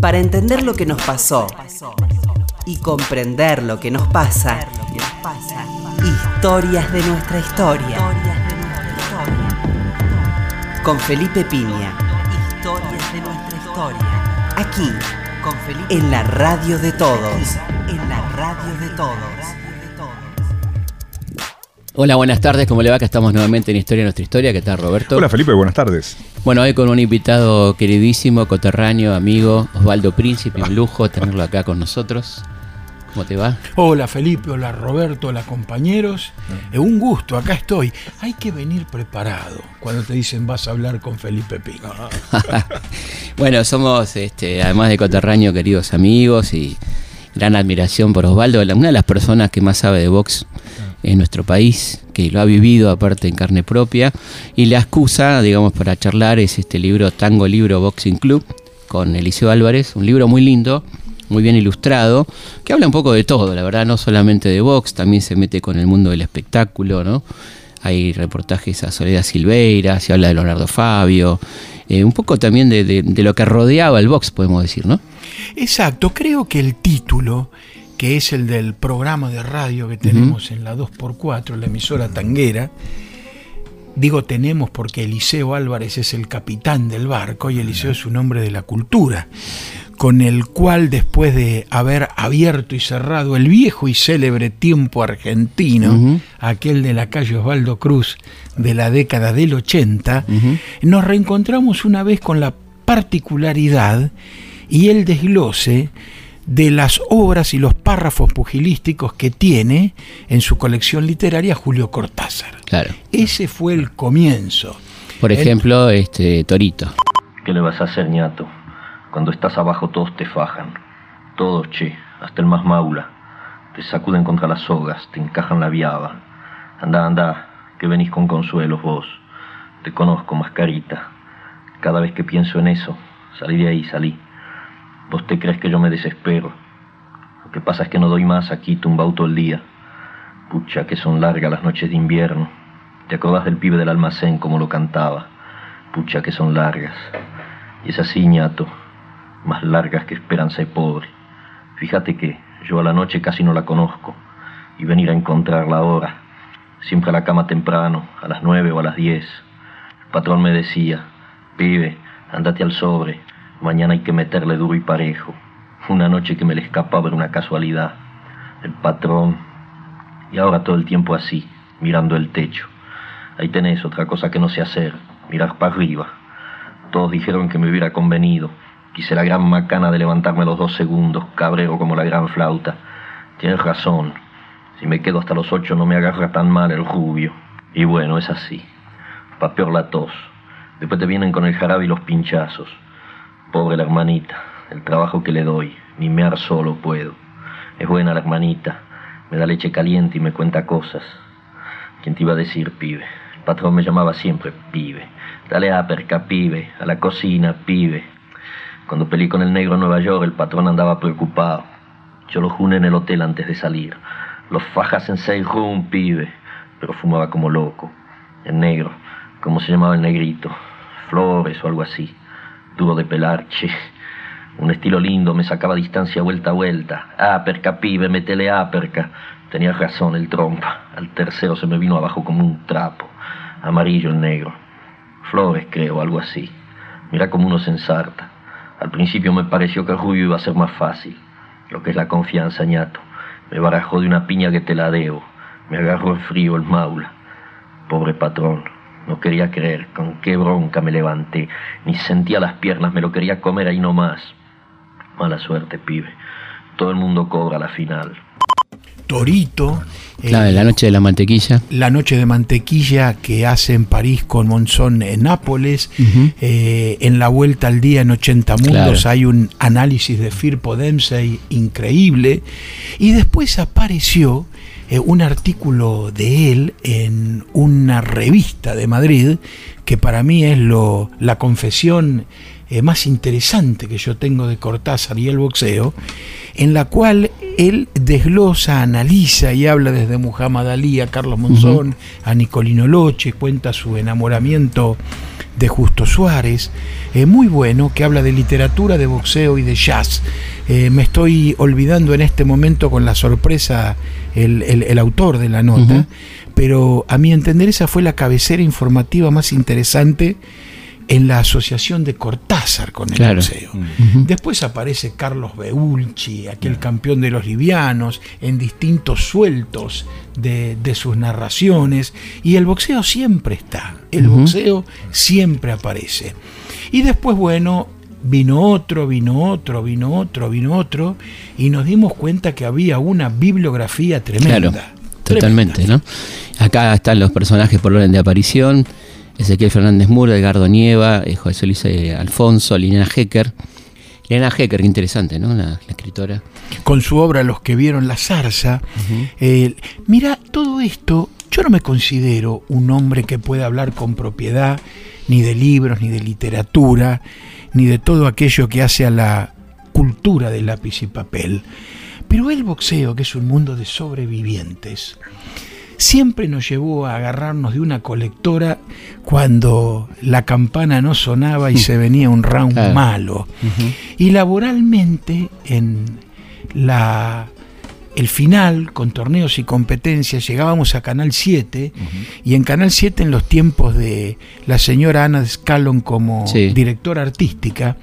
Para entender lo que nos pasó y comprender lo que nos pasa, historias de nuestra historia. Con Felipe Piña. Historias de nuestra historia. Aquí, con Felipe. En la radio de todos. En la radio de todos. Hola, buenas tardes, ¿cómo le va? Que estamos nuevamente en Historia de Nuestra Historia. ¿Qué tal, Roberto? Hola, Felipe, buenas tardes. Bueno, hoy con un invitado queridísimo, coterráneo, amigo, Osvaldo Príncipe, un lujo tenerlo acá con nosotros. ¿Cómo te va? Hola Felipe, hola Roberto, hola compañeros. Es un gusto, acá estoy. Hay que venir preparado cuando te dicen vas a hablar con Felipe Pino. bueno, somos, este, además de coterráneo, queridos amigos y gran admiración por Osvaldo, una de las personas que más sabe de box en nuestro país, que lo ha vivido aparte en carne propia, y la excusa, digamos, para charlar es este libro Tango Libro Boxing Club con Eliseo Álvarez, un libro muy lindo, muy bien ilustrado, que habla un poco de todo, la verdad, no solamente de box, también se mete con el mundo del espectáculo, ¿no? Hay reportajes a Soledad Silveira, se habla de Leonardo Fabio, eh, un poco también de, de lo que rodeaba el box, podemos decir, ¿no? Exacto, creo que el título que es el del programa de radio que tenemos en la 2x4, la emisora tanguera. Digo tenemos porque Eliseo Álvarez es el capitán del barco y Eliseo es un hombre de la cultura, con el cual después de haber abierto y cerrado el viejo y célebre tiempo argentino, aquel de la calle Osvaldo Cruz de la década del 80, nos reencontramos una vez con la particularidad y el desglose de las obras y los párrafos pugilísticos que tiene en su colección literaria Julio Cortázar. Claro. Ese fue el comienzo. Por ejemplo, este Torito. ¿Qué le vas a hacer, ñato? Cuando estás abajo todos te fajan. Todos, che, hasta el más maula. Te sacuden contra las sogas, te encajan la viaba. Anda, anda, que venís con consuelos vos. Te conozco, mascarita. Cada vez que pienso en eso, salí de ahí, salí. ¿Vos te crees que yo me desespero? Lo que pasa es que no doy más aquí tumbado todo el día. Pucha, que son largas las noches de invierno. ¿Te acordás del pibe del almacén como lo cantaba? Pucha, que son largas. Y es así, ñato, más largas que esperanza de pobre. Fíjate que yo a la noche casi no la conozco. Y venir a encontrarla ahora, siempre a la cama temprano, a las nueve o a las diez. El patrón me decía, pibe, andate al sobre, Mañana hay que meterle duro y parejo. Una noche que me le escapaba era una casualidad. El patrón. Y ahora todo el tiempo así, mirando el techo. Ahí tenés otra cosa que no sé hacer, mirar para arriba. Todos dijeron que me hubiera convenido. Quise la gran macana de levantarme los dos segundos, cabrero como la gran flauta. Tienes razón. Si me quedo hasta los ocho no me agarra tan mal el rubio. Y bueno, es así. Pa' peor la tos. Después te vienen con el jarabe y los pinchazos. Pobre la hermanita, el trabajo que le doy, ni mear solo puedo. Es buena la hermanita, me da leche caliente y me cuenta cosas. ¿Quién te iba a decir, pibe? El patrón me llamaba siempre pibe. Dale a perca, pibe, a la cocina, pibe. Cuando peleé con el negro en Nueva York, el patrón andaba preocupado. Yo lo juné en el hotel antes de salir. Los fajas en seis room, pibe. Pero fumaba como loco. El negro, ¿cómo se llamaba el negrito? Flores o algo así duro de pelar, che. Un estilo lindo, me sacaba distancia vuelta a vuelta. Aperca, pibe, metele aperca. Tenía razón el trompa. Al tercero se me vino abajo como un trapo. Amarillo el negro. Flores, creo, algo así. Mira como uno se ensarta. Al principio me pareció que el rubio iba a ser más fácil. Lo que es la confianza, ñato. Me barajó de una piña que te la debo. Me agarró el frío el maula. Pobre patrón. No quería creer con qué bronca me levanté. Ni sentía las piernas, me lo quería comer ahí nomás. Mala suerte, pibe. Todo el mundo cobra la final. Torito. Claro, la noche de la mantequilla. La noche de mantequilla que hace en París con Monzón en Nápoles. Eh, en la vuelta al día en 80 mundos hay un análisis de Firpo Dempsey increíble. Y después apareció eh, un artículo de él en una revista de Madrid, que para mí es lo, la confesión eh, más interesante que yo tengo de Cortázar y el boxeo, en la cual él desglosa, analiza y habla desde Muhammad Ali a Carlos Monzón, a Nicolino Loche, cuenta su enamoramiento de Justo Suárez, eh, muy bueno, que habla de literatura, de boxeo y de jazz. Eh, me estoy olvidando en este momento con la sorpresa el, el- el autor de la nota, pero a mi entender esa fue la cabecera informativa más interesante en la asociación de Cortázar con el Claro. boxeo. Después aparece Carlos Beulchi, aquel campeón de los livianos, en distintos sueltos de, de sus narraciones. Y el boxeo siempre está, el boxeo siempre aparece. Y después, bueno, vino otro, vino otro, vino otro, vino otro, y nos dimos cuenta que había una bibliografía tremenda. Claro, totalmente. ¿no? Acá están los personajes por orden de aparición. Ezequiel Fernández Muro, Edgardo Nieva, eh, José Luis eh, Alfonso, Liliana Hecker. Liliana Hecker, qué interesante, ¿no? La, la escritora. con su obra Los que vieron la zarza. Eh, mira, todo esto, yo no me considero un hombre que pueda hablar con propiedad ni de libros, ni de literatura, ni de todo aquello que hace a la cultura del lápiz y papel. Pero el boxeo, que es un mundo de sobrevivientes, siempre nos llevó a agarrarnos de una colectora cuando la campana no sonaba y se venía un round Claro. malo. Y laboralmente, en la el final, con torneos y competencias, llegábamos a Canal 7, y en Canal 7, en los tiempos de la señora Ana Scallon como Sí. directora artística,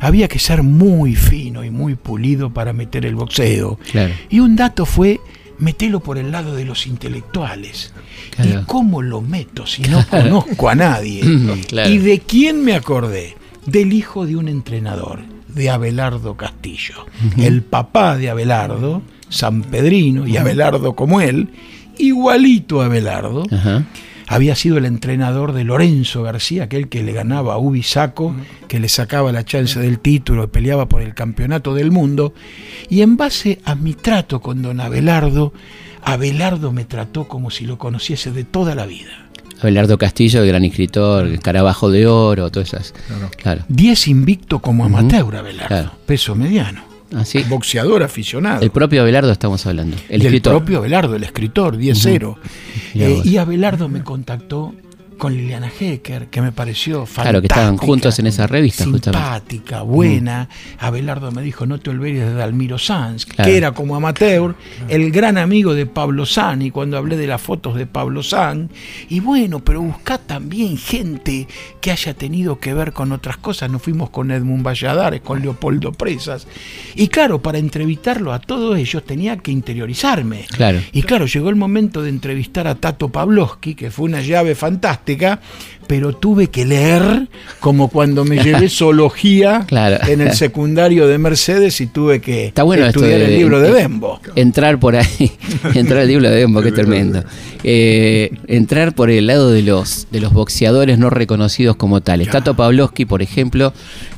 había que ser muy fino y muy pulido para meter el boxeo. Claro. Y un dato fue metelo por el lado de los intelectuales. Claro. ¿Y cómo lo meto si no conozco a nadie? Claro. ¿Y de quién me acordé? Del hijo de un entrenador, de Abelardo Castillo. El papá de Abelardo, San Pedrino, y Abelardo como él, igualito a Abelardo. Había sido el entrenador de Lorenzo García, aquel que le ganaba a Ubisaco, que le sacaba la chance del título y peleaba por el campeonato del mundo. Y en base a mi trato con don Abelardo, Abelardo me trató como si lo conociese de toda la vida. Abelardo Castillo, el gran escritor, el Carabajo de Oro, todas esas. Claro. 10 invicto como amateur, Abelardo, Claro. peso mediano. Así. Boxeador aficionado. El propio Abelardo estamos hablando. El del escritor. propio Abelardo, el escritor, 10-0. Mirá Eh, y Abelardo me contactó con Liliana Hecker, que me pareció fantástica. Claro, que estaban juntos en esa revista, justamente. Simpática, buena. Abelardo me dijo, no te olvides de Dalmiro Sanz, Claro. que era como amateur, el gran amigo de Pablo San, y cuando hablé de las fotos de Pablo San, y bueno, pero buscá también gente que haya tenido que ver con otras cosas. Nos fuimos con Edmund Valladares, con Leopoldo Presas. Y claro, para entrevistarlo a todos ellos tenía que interiorizarme. Claro. Y claro, llegó el momento de entrevistar a Tato Pavlovsky, que fue una llave fantástica, práctica pero tuve que leer como cuando me llevé zoología Claro. en el secundario de Mercedes y tuve que Está bueno esto estudiar de- el libro de Bembo. Entrar por ahí, entrar al libro de Dembo, qué tremendo. Eh, entrar por el lado de los de los boxeadores no reconocidos como tales. Claro. Tato Pavlovsky, por ejemplo.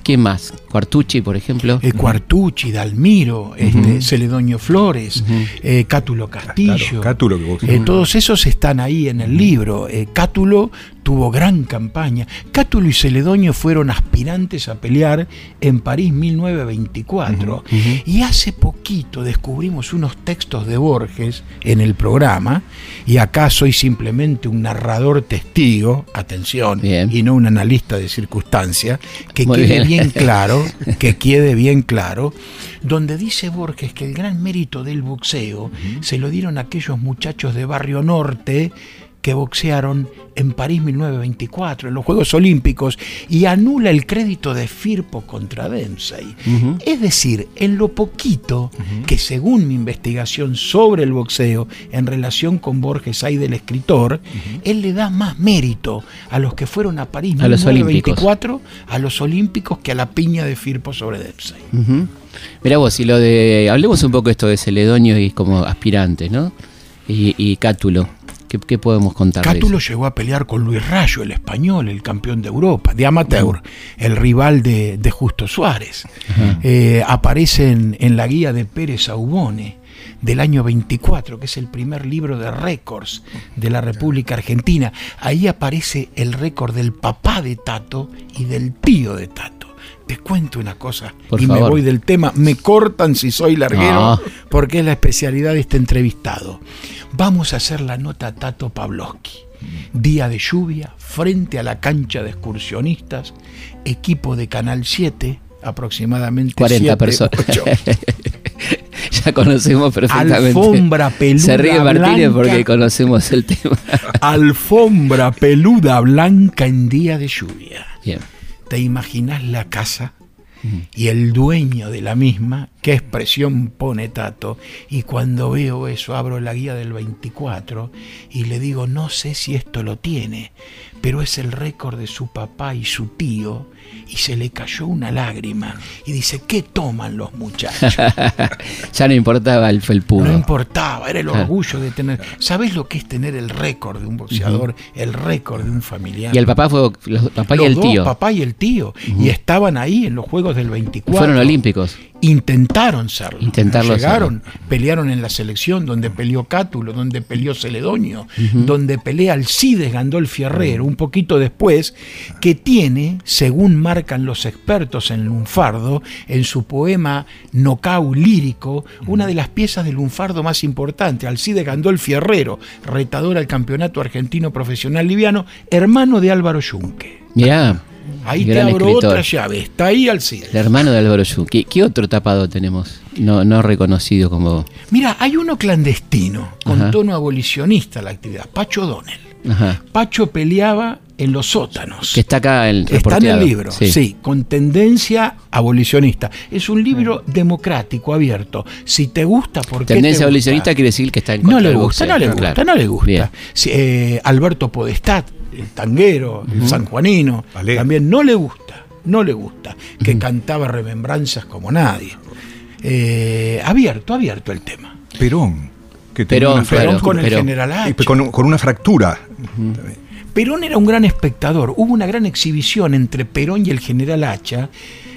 ¿Quién más? Cuartucci, por ejemplo. Eh, Cuartucci, Dalmiro, este, Celedonio Flores, eh, Cátulo Castillo. Claro, Cátulo que boxea. Eh, todos esos están ahí en el libro. Eh, Cátulo tuvo gran campaña. Cátulo y Celedonio fueron aspirantes a pelear en París 1924. Y hace poquito descubrimos unos textos de Borges en el programa. Y acá soy simplemente un narrador testigo, atención, Bien. y no un analista de circunstancia, que Muy quede bien. bien claro, que quede bien claro, donde dice Borges que el gran mérito del boxeo se lo dieron aquellos muchachos de Barrio Norte que boxearon en París 1924, en los Juegos Olímpicos, y anula el crédito de Firpo contra Dempsey. Es decir, en lo poquito que según mi investigación sobre el boxeo en relación con Borges hay del escritor, él le da más mérito a los que fueron a París A los 1924 a los olímpicos que a la piña de Firpo sobre Dempsey. Mirá vos, y lo de. Hablemos un poco esto de Celedonio y como aspirantes, ¿no? Y, y Cátulo. ¿Qué, qué podemos contar? Cátulo llegó a pelear con Luis Rayo, el español, el campeón de Europa, de amateur, el rival de, de Justo Suárez. Eh, aparece en, en la guía de Pérez Aubone del año 24, que es el primer libro de récords de la República Argentina. Ahí aparece el récord del papá de Tato y del tío de Tato. Te cuento una cosa Por y me voy del tema. Me cortan si soy larguero No. porque es la especialidad de este entrevistado. Vamos a hacer la nota a Tato Pavlovsky. Día de lluvia, frente a la cancha de excursionistas, equipo de Canal 7, aproximadamente 40 siete, personas. ya conocemos perfectamente. Alfombra peluda Se ríe Martínez blanca. porque conocemos el tema. Alfombra peluda blanca en día de lluvia. Bien. ¿Te imaginas la casa y el dueño de la misma? ¿Qué expresión pone Tato? Y cuando veo eso, abro la guía del 24 y le digo, no sé si esto lo tiene, pero es el récord de su papá y su tío. Y se le cayó una lágrima y dice, ¿qué toman los muchachos? ya no importaba el felpudo. No importaba, era el Ah. orgullo de tener. ¿Sabés lo que es tener el récord de un boxeador, el récord de un familiar? y el papá fue los, papá y Los el dos, tío. papá y el tío. Y estaban ahí en los Juegos del 24. Fueron olímpicos. Intentaron serlo. Intentarlo Llegaron, pelearon en la selección donde peleó Cátulo, donde peleó Celedonio, donde pelea Alcides Gandolfi Herrero, un poquito después, que tiene, según marcan los expertos en lunfardo, en su poema Nocau lírico, una de las piezas de lunfardo más importantes, Alcides Gandolfi Herrero, retador al campeonato argentino profesional liviano, hermano de Álvaro Yunque. Mirá. Ahí te abro escritor. otra llave, está ahí Alcides. El hermano de Álvaro Yu. ¿Qué, qué otro tapado tenemos? No, no reconocido como. Mira, hay uno clandestino, con Ajá. tono abolicionista la actividad, Pacho Donel. Ajá. Pacho peleaba en los sótanos. Que está acá el Está en el libro, sí. con tendencia abolicionista. Es un libro democrático, abierto. Si te gusta, ¿por qué Tendencia te abolicionista gusta? quiere decir que está en No contra le del gusta, boxeo, no le gusta, claro. no le gusta. Sí, eh, Alberto Podestad, el tanguero, el sanjuanino, Vale. también no le gusta, no le gusta, que cantaba remembranzas como nadie. Eh, abierto, abierto el tema. Perón. Que Perón, Perón con el general Y H. con, con una fractura. Perón era un gran espectador. Hubo una gran exhibición entre Perón y el general Hacha,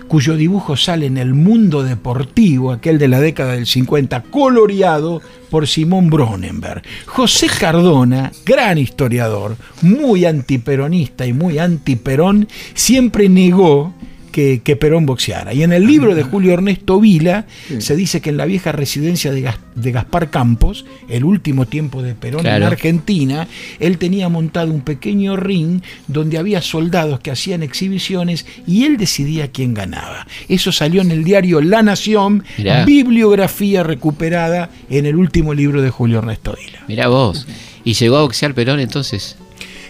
cuyo dibujo sale en el mundo deportivo, aquel de la década del 50, coloreado por Simón Bronenberg. José Cardona, gran historiador, muy antiperonista y muy antiperón, siempre negó que, que Perón boxeara. Y en el libro de Julio Ernesto Vila se dice que en la vieja residencia de, Gas- de Gaspar Campos, el último tiempo de Perón en. Argentina, él tenía montado un pequeño ring donde había soldados que hacían exhibiciones y él decidía quién ganaba. Eso salió en el diario La Nación, Mirá. bibliografía recuperada en el último libro de Julio Ernesto Vila. Mirá vos. ¿Y llegó a boxear Perón entonces?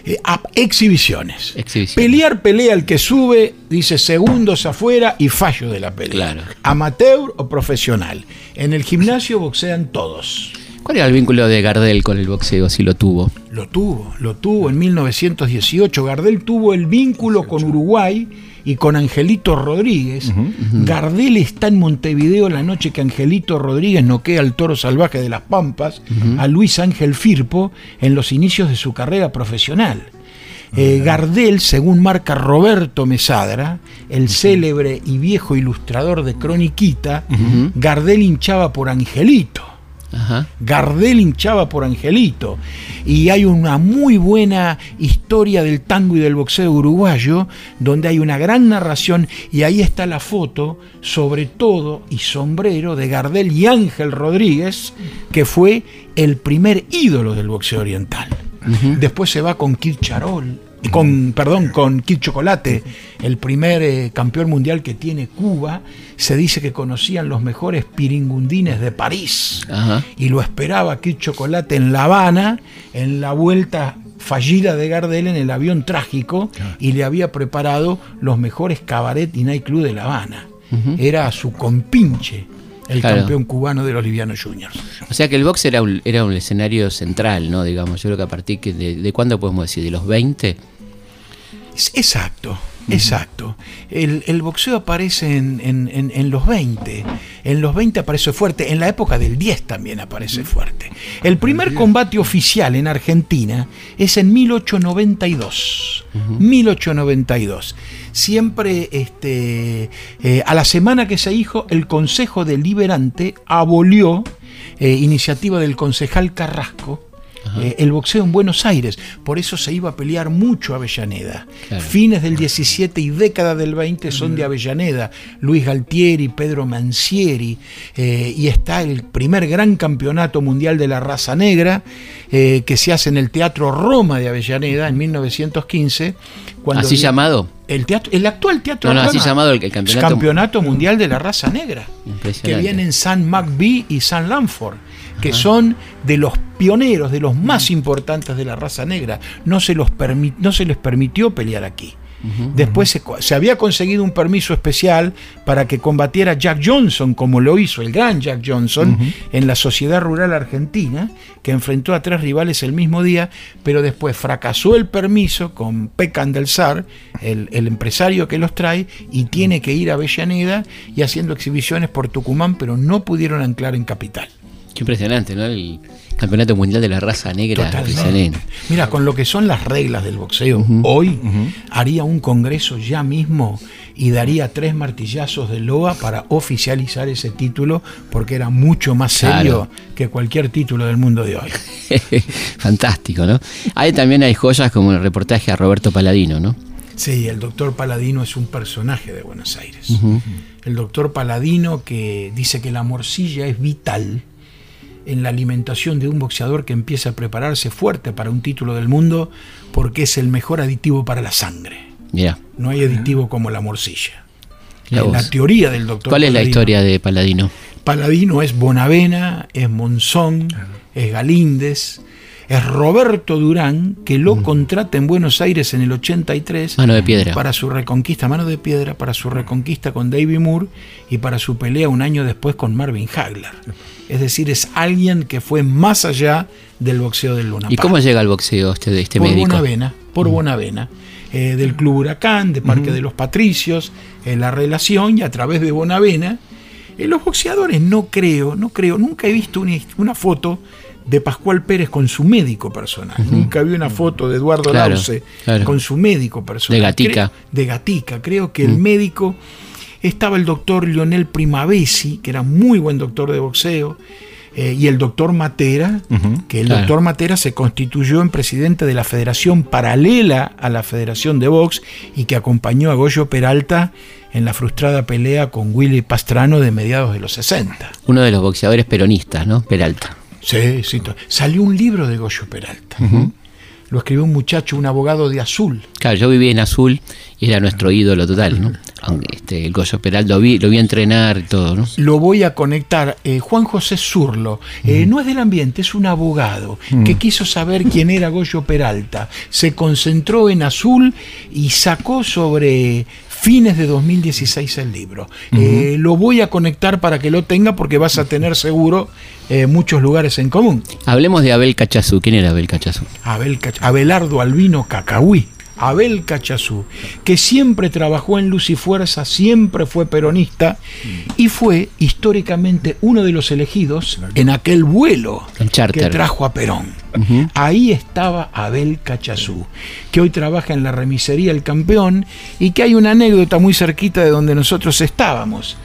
Eh, a- exhibiciones. Exhibiciones. Pelear pelea el que sube, dice segundos afuera y fallo de la pelea. Claro. Amateur o profesional. En el gimnasio boxean todos. ¿Cuál era el vínculo de Gardel con el boxeo, si lo tuvo? Lo tuvo, lo tuvo en 1918. Gardel tuvo el vínculo con Uruguay y con Angelito Rodríguez. Gardel está en Montevideo la noche que Angelito Rodríguez noquea al toro salvaje de las Pampas, a Luis Ángel Firpo, en los inicios de su carrera profesional. Eh, Gardel, según marca Roberto Mesadra, el célebre y viejo ilustrador de Croniquita, Gardel hinchaba por Angelito. Ajá. Gardel hinchaba por Angelito. Y hay una muy buena historia del tango y del boxeo uruguayo, donde hay una gran narración y ahí está la foto, sobre todo y sombrero, de Gardel y Ángel Rodríguez, que fue el primer ídolo del boxeo oriental. Después se va con Kid Charol, con, perdón, con Kid Chocolate, el primer eh, campeón mundial que tiene Cuba. Se dice que conocían los mejores piringundines de París Ajá. y lo esperaba Kid Chocolate en La Habana, en la vuelta fallida de Gardel en el avión trágico, y le había preparado los mejores cabaret y nightclub de La Habana. Era su compinche, el Claro. campeón cubano de los Livianos Juniors. O sea que el box era un, era un escenario central, ¿no? Digamos, yo creo que a partir que de, de cuándo podemos decir, de los 20. Es- Exacto, exacto. El, el boxeo aparece en, en- en- en los 20. En los 20 aparece fuerte. En la época del 10 también aparece fuerte. El primer combate oficial en Argentina es en 1892. 1892. Siempre este, eh, a la semana que se hizo, el Consejo Deliberante abolió, eh, iniciativa del concejal Carrasco, eh, el boxeo en Buenos Aires. Por eso se iba a pelear mucho Avellaneda. Claro. Fines del 17 y década del 20 son de Avellaneda. Luis Galtieri, Pedro Mancieri. eh, y está el primer gran campeonato mundial de la raza negra eh, que se hace en el Teatro Roma de Avellaneda en 1915. Cuando ¿Así llamado? El, teatro, el actual Teatro No, no, Roma. así llamado el- el campeonato- Campeonato Mundial de la Raza Negra. Que Impresionante. vienen San McBee y San Lanford, que son de los pioneros, de los más importantes de la raza negra. No se, los permi- no se les permitió pelear aquí. Después se, se había conseguido un permiso especial para que combatiera Jack Johnson, como lo hizo el gran Jack Johnson, en la Sociedad Rural Argentina, que enfrentó a tres rivales el mismo día, pero después fracasó el permiso con Pecan del Sar, el, el empresario que los trae, y tiene que ir a Avellaneda y haciendo exhibiciones por Tucumán, pero no pudieron anclar en capital. Qué impresionante, ¿no? El campeonato mundial de la raza negra. Totalmente. Mira, con lo que son las reglas del boxeo, hoy haría un congreso ya mismo y daría tres martillazos de loa para oficializar ese título, porque era mucho más serio Claro. que cualquier título del mundo de hoy. Fantástico, ¿no? Ahí también hay joyas como el reportaje a Roberto Paladino, ¿no? Sí, el doctor Paladino es un personaje de Buenos Aires. El doctor Paladino que dice que la morcilla es vital en la alimentación de un boxeador que empieza a prepararse fuerte para un título del mundo porque es el mejor aditivo para la sangre. No hay aditivo como la morcilla. La vos. teoría del doctor ¿cuál es la historia de Paladino? Paladino es Bonavena, es Monzón, es Galíndez, es Roberto Durán, que lo contrata en Buenos Aires en el 83 Mano de piedra. para su reconquista, mano de piedra, para su reconquista con David Moore y para su pelea un año después con Marvin Hagler. Es decir, es alguien que fue más allá del boxeo del Luna ¿Y Park. cómo llega al boxeo este, de este por médico? Bonavena, por Bonavena, eh, del Club Huracán, de Parque de los Patricios, eh, la relación y a través de Bonavena. eh, los boxeadores no creo, no creo, nunca he visto una, una foto de Pascual Pérez con su médico personal. Nunca vi una foto de Eduardo Claro, Lauce claro. con su médico personal. De Gatica. De Gatica. Creo que el médico estaba el doctor Lionel Primavesi, que era muy buen doctor de boxeo, eh, y el doctor Matera, que el Claro. doctor Matera se constituyó en presidente de la federación paralela a la Federación de Box y que acompañó a Goyo Peralta en la frustrada pelea con Willy Pastrano de mediados de los 60. Uno de los boxeadores peronistas, ¿no? Peralta. Sí, sí. Salió un libro de Goyo Peralta. Lo escribió un muchacho, un abogado de azul. Claro, yo viví en Azul y era nuestro ídolo total, ¿no? Aunque este, el Goyo Peralta lo vi, lo vi entrenar y todo, ¿no? lo voy a conectar. Eh, Juan José Zurlo eh, no es del ambiente, es un abogado que quiso saber quién era Goyo Peralta. Se concentró en azul y sacó sobre fines de 2016 el libro. Eh, lo voy a conectar para que lo tenga porque vas a tener seguro eh, muchos lugares en común. Hablemos de Abel Cachazú. ¿Quién era Abel Cachazú? Abel Cach- Abelardo Albino Cacahuí. Abel Cachazú, que siempre trabajó en Luz y Fuerza, siempre fue peronista y fue históricamente uno de los elegidos en aquel vuelo que trajo a Perón. Ahí estaba Abel Cachazú, que hoy trabaja en la remisería El Campeón y que hay una anécdota muy cerquita de donde nosotros estábamos.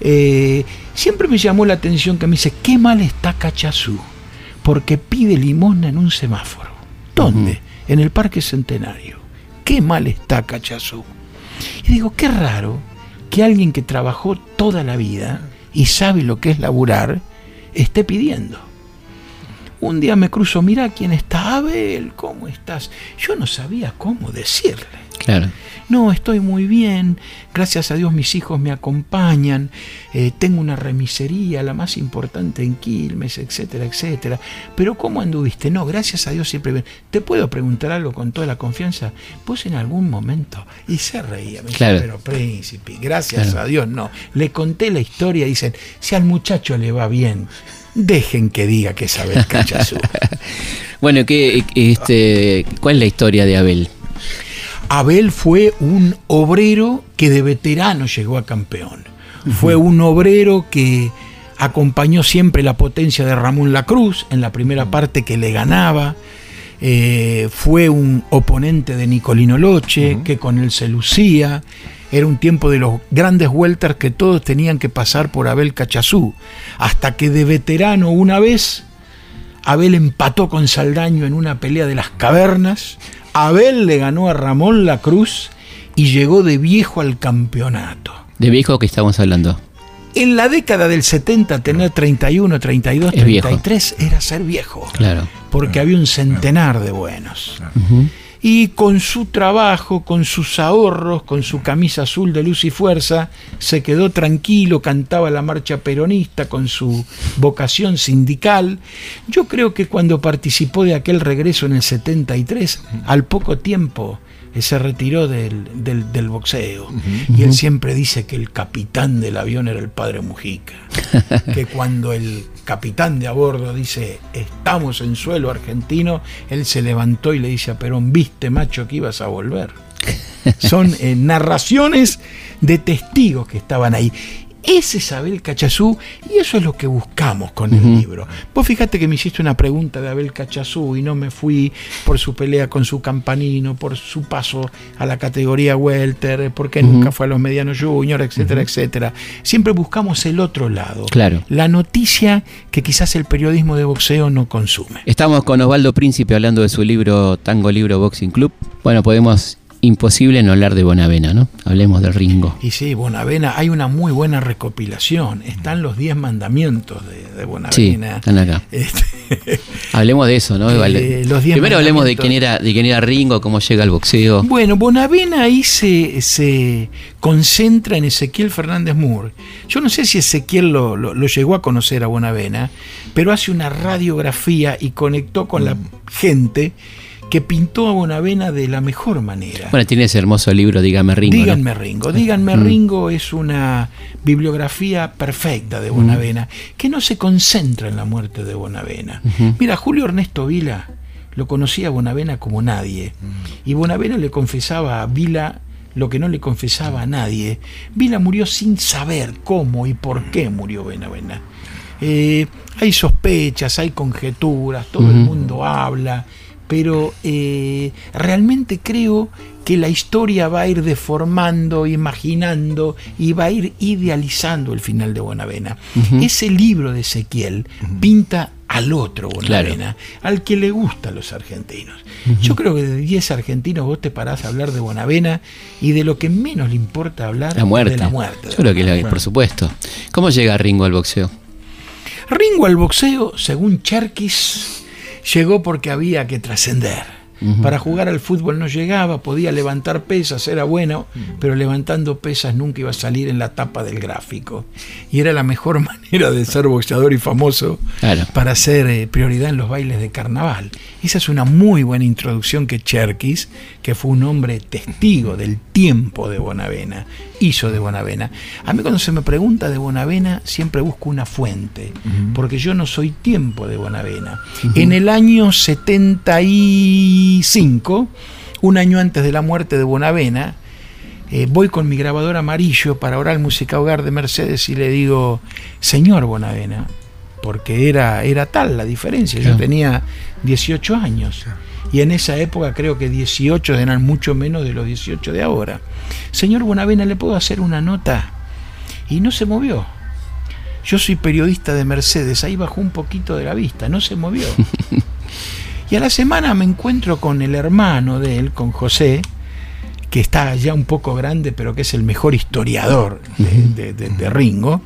Eh, siempre me llamó la atención que me dice, qué mal está Cachazú, porque pide limosna en un semáforo. ¿Dónde? En el Parque Centenario. Qué mal está Cachazú. Y digo, qué raro que alguien que trabajó toda la vida y sabe lo que es laburar, esté pidiendo. Un día me cruzo, mira quién está, Abel, ¿cómo estás? Yo no sabía cómo decirle. Claro. No, estoy muy bien, gracias a Dios mis hijos me acompañan, eh, tengo una remisería, la más importante en Quilmes, etcétera, etcétera. Pero ¿cómo anduviste? No, gracias a Dios siempre bien. ¿Te puedo preguntar algo con toda la confianza? Vos en algún momento, y se reía, me dice, Claro. pero príncipe, gracias Claro. a Dios, no. Le conté la historia, dicen, si al muchacho le va bien, dejen que diga que es Abel Cachazú. Bueno, ¿qué, este, ¿cuál es la historia de Abel? Abel fue un obrero que de veterano llegó a campeón. Fue un obrero que acompañó siempre la potencia de Ramón Lacruz en la primera parte que le ganaba. Eh, fue un oponente de Nicolino Loche, que con él se lucía. Era un tiempo de los grandes welters que todos tenían que pasar por Abel Cachazú. Hasta que de veterano una vez Abel empató con Saldaño en una pelea de las cavernas, Abel le ganó a Ramón La Cruz y llegó de viejo al campeonato. ¿De viejo que estamos hablando? En la década del 70 tener 31, 32, Es viejo. 33 era ser viejo. Claro. Porque había un centenar de buenos. Y con su trabajo, con sus ahorros, con su camisa azul de luz y fuerza, se quedó tranquilo, cantaba la marcha peronista con su vocación sindical. Yo creo que cuando participó de aquel regreso en el 73, al poco tiempo eh, se retiró del, del- del boxeo. Y él siempre dice que el capitán del avión era el padre Mujica. que cuando el capitán de a bordo dice estamos en suelo argentino, él se levantó y le dice a Perón, viste macho que ibas a volver. Son eh, narraciones de testigos que estaban ahí. Ese es Abel Cachazú y eso es lo que buscamos con el libro. Vos fíjate que me hiciste una pregunta de Abel Cachazú y no me fui por su pelea con su campanino, por su paso a la categoría welter, porque nunca fue a los medianos junior, etcétera, etcétera. Siempre buscamos el otro lado. Claro. La noticia que quizás el periodismo de boxeo no consume. Estamos con Osvaldo Príncipe hablando de su libro Tango Libro Boxing Club. Bueno, podemos imposible no hablar de Bonavena, ¿no? Hablemos de Ringo. Y sí, Bonavena, hay una muy buena recopilación. Están los 10 mandamientos de, de Sí, Bonavena. están acá. Este, Hablemos de eso, ¿no? Eh, los Primero hablemos de quién era, de quién era Ringo, cómo llega al boxeo. Bueno, Bonavena ahí se, se concentra en Ezequiel Fernández Moore. Yo no sé si Ezequiel lo, lo- lo llegó a conocer a Bonavena, pero hace una radiografía y conectó con la gente que pintó a Bonavena de la mejor manera. Bueno, tiene ese hermoso libro, Dígame Ringo. ¿no? Díganme Ringo, díganme Mm. Ringo es una bibliografía perfecta de Bonavena, que no se concentra en la muerte de Bonavena. Mira, Julio Ernesto Vila lo conocía a Bonavena como nadie, y Bonavena le confesaba a Vila lo que no le confesaba a nadie. Vila murió sin saber cómo y por qué murió Bonavena. Eh, hay sospechas, hay conjeturas, todo el mundo habla, pero eh, realmente creo que la historia va a ir deformando, imaginando y va a ir idealizando el final de Bonavena. Ese libro de Ezequiel pinta al otro Bonavena, al que le gustan los argentinos. Yo creo que de 10 argentinos vos te parás a hablar de Bonavena y de lo que menos le importa hablar La muerte. de la muerte. Yo creo que, la- por supuesto. ¿Cómo llega Ringo al boxeo? Ringo al boxeo, según Cherkis, llegó porque había que trascender. Para jugar al fútbol no llegaba, podía levantar pesas, era bueno, pero levantando pesas nunca iba a salir en la tapa del gráfico. Y era la mejor manera de ser boxeador y famoso Claro. para ser eh, prioridad en los bailes de carnaval. Esa es una muy buena introducción que Cherkis, que fue un hombre testigo del tiempo de Bonavena, hizo de Bonavena. A mí cuando se me pregunta de Bonavena, siempre busco una fuente, porque yo no soy tiempo de Bonavena. En el año 75, un año antes de la muerte de Bonavena, eh, voy con mi grabador amarillo para Oral Música Hogar de Mercedes y le digo, señor Bonavena, porque era, era tal la diferencia, yo tenía 18 años. Y en esa época creo que 18 eran mucho menos de los 18 de ahora. Señor Bonavena, ¿le puedo hacer una nota? Y no se movió. Yo soy periodista de Mercedes, ahí bajó un poquito de la vista, no se movió. Y a la semana me encuentro con el hermano de él, con José, que está ya un poco grande, pero que es el mejor historiador de, de- de- de Ringo.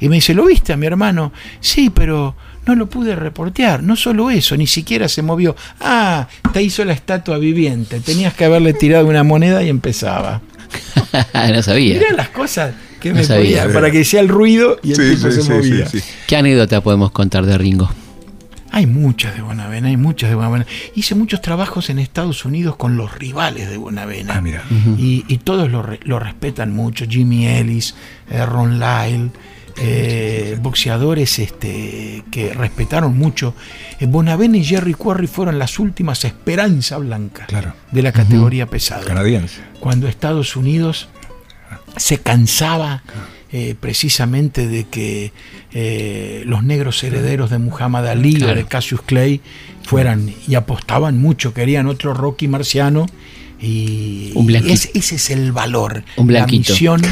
Y me dice, ¿lo viste a mi hermano? Sí, pero no lo pude reportear. No solo eso, ni siquiera se movió. Ah, te hizo la estatua viviente. Tenías que haberle tirado una moneda y empezaba. no sabía. Mirá las cosas que No me sabía. ponía para que sea el ruido y el Sí, tipo sí, se sí, movía. sí, sí. ¿Qué anécdota podemos contar de Ringo? Hay muchas de Bonavena, hay muchas de Bonavena. Hice muchos trabajos en Estados Unidos con los rivales de Bonavena. Ah, mira. y, y todos lo, lo respetan mucho. Jimmy Ellis, eh, Ron Lyle, eh, boxeadores este, que respetaron mucho. Eh, Bonavena y Jerry Quarry fueron las últimas esperanza blanca Claro. de la categoría pesada Canadiense. cuando Estados Unidos se cansaba eh, precisamente de que eh, los negros herederos de Muhammad Ali o de Cassius Clay fueran y apostaban mucho, querían otro Rocky marciano y, Un y blanquito. es- ese es el valor, Un la misión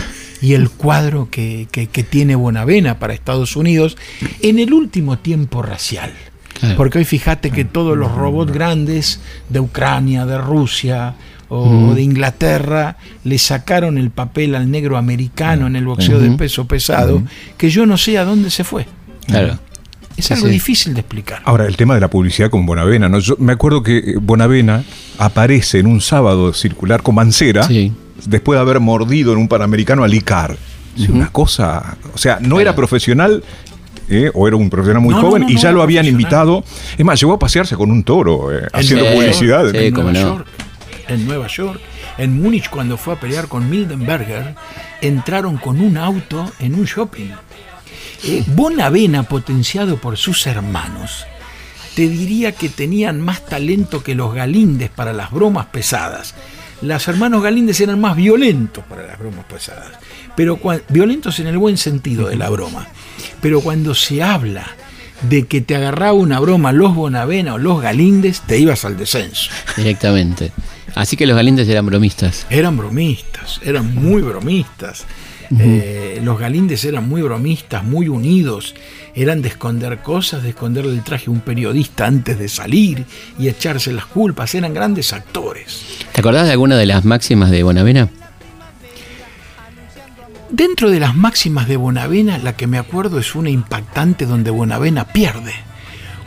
y el cuadro que, que- que tiene Bonavena para Estados Unidos en el último tiempo racial. Claro. Porque hoy fíjate que todos los robots grandes de Ucrania, de Rusia o de Inglaterra le sacaron el papel al negro americano en el boxeo de peso pesado, que yo no sé a dónde se fue. Claro. Es Sí, algo sí. difícil de explicar. Ahora, el tema de la publicidad con Bonavena. ¿no? Yo me acuerdo que eh, Bonavena aparece en un sábado circular con Mancera Sí. después de haber mordido en un panamericano a Licar. Es Una cosa. O sea, no era profesional. eh, o era un profesional muy No, joven no, y ya lo habían invitado. Es más, llegó a pasearse con un toro eh, haciendo publicidad. Sí, en cómo Nueva no. York, en Nueva York, en Múnich cuando fue a pelear con Mildenberger, entraron con un auto en un shopping. Eh, Bonavena, potenciado por sus hermanos, te diría que tenían más talento que los Galíndez para las bromas pesadas. Los hermanos Galíndez eran más violentos para las bromas pesadas, pero violentos en el buen sentido de la broma. Pero cuando se habla de que te agarraba una broma los Bonavena o los Galíndez, te ibas al descenso. Directamente. Así que los Galíndez eran bromistas. Eran bromistas, eran muy bromistas. Eh, los Galíndez eran muy bromistas, muy unidos. Eran de esconder cosas, de esconderle el traje a un periodista antes de salir y echarse las culpas. Eran grandes actores. ¿Te acordás de alguna de las máximas de Bonavena? Dentro de las máximas de Bonavena, la que me acuerdo es una impactante donde Bonavena pierde.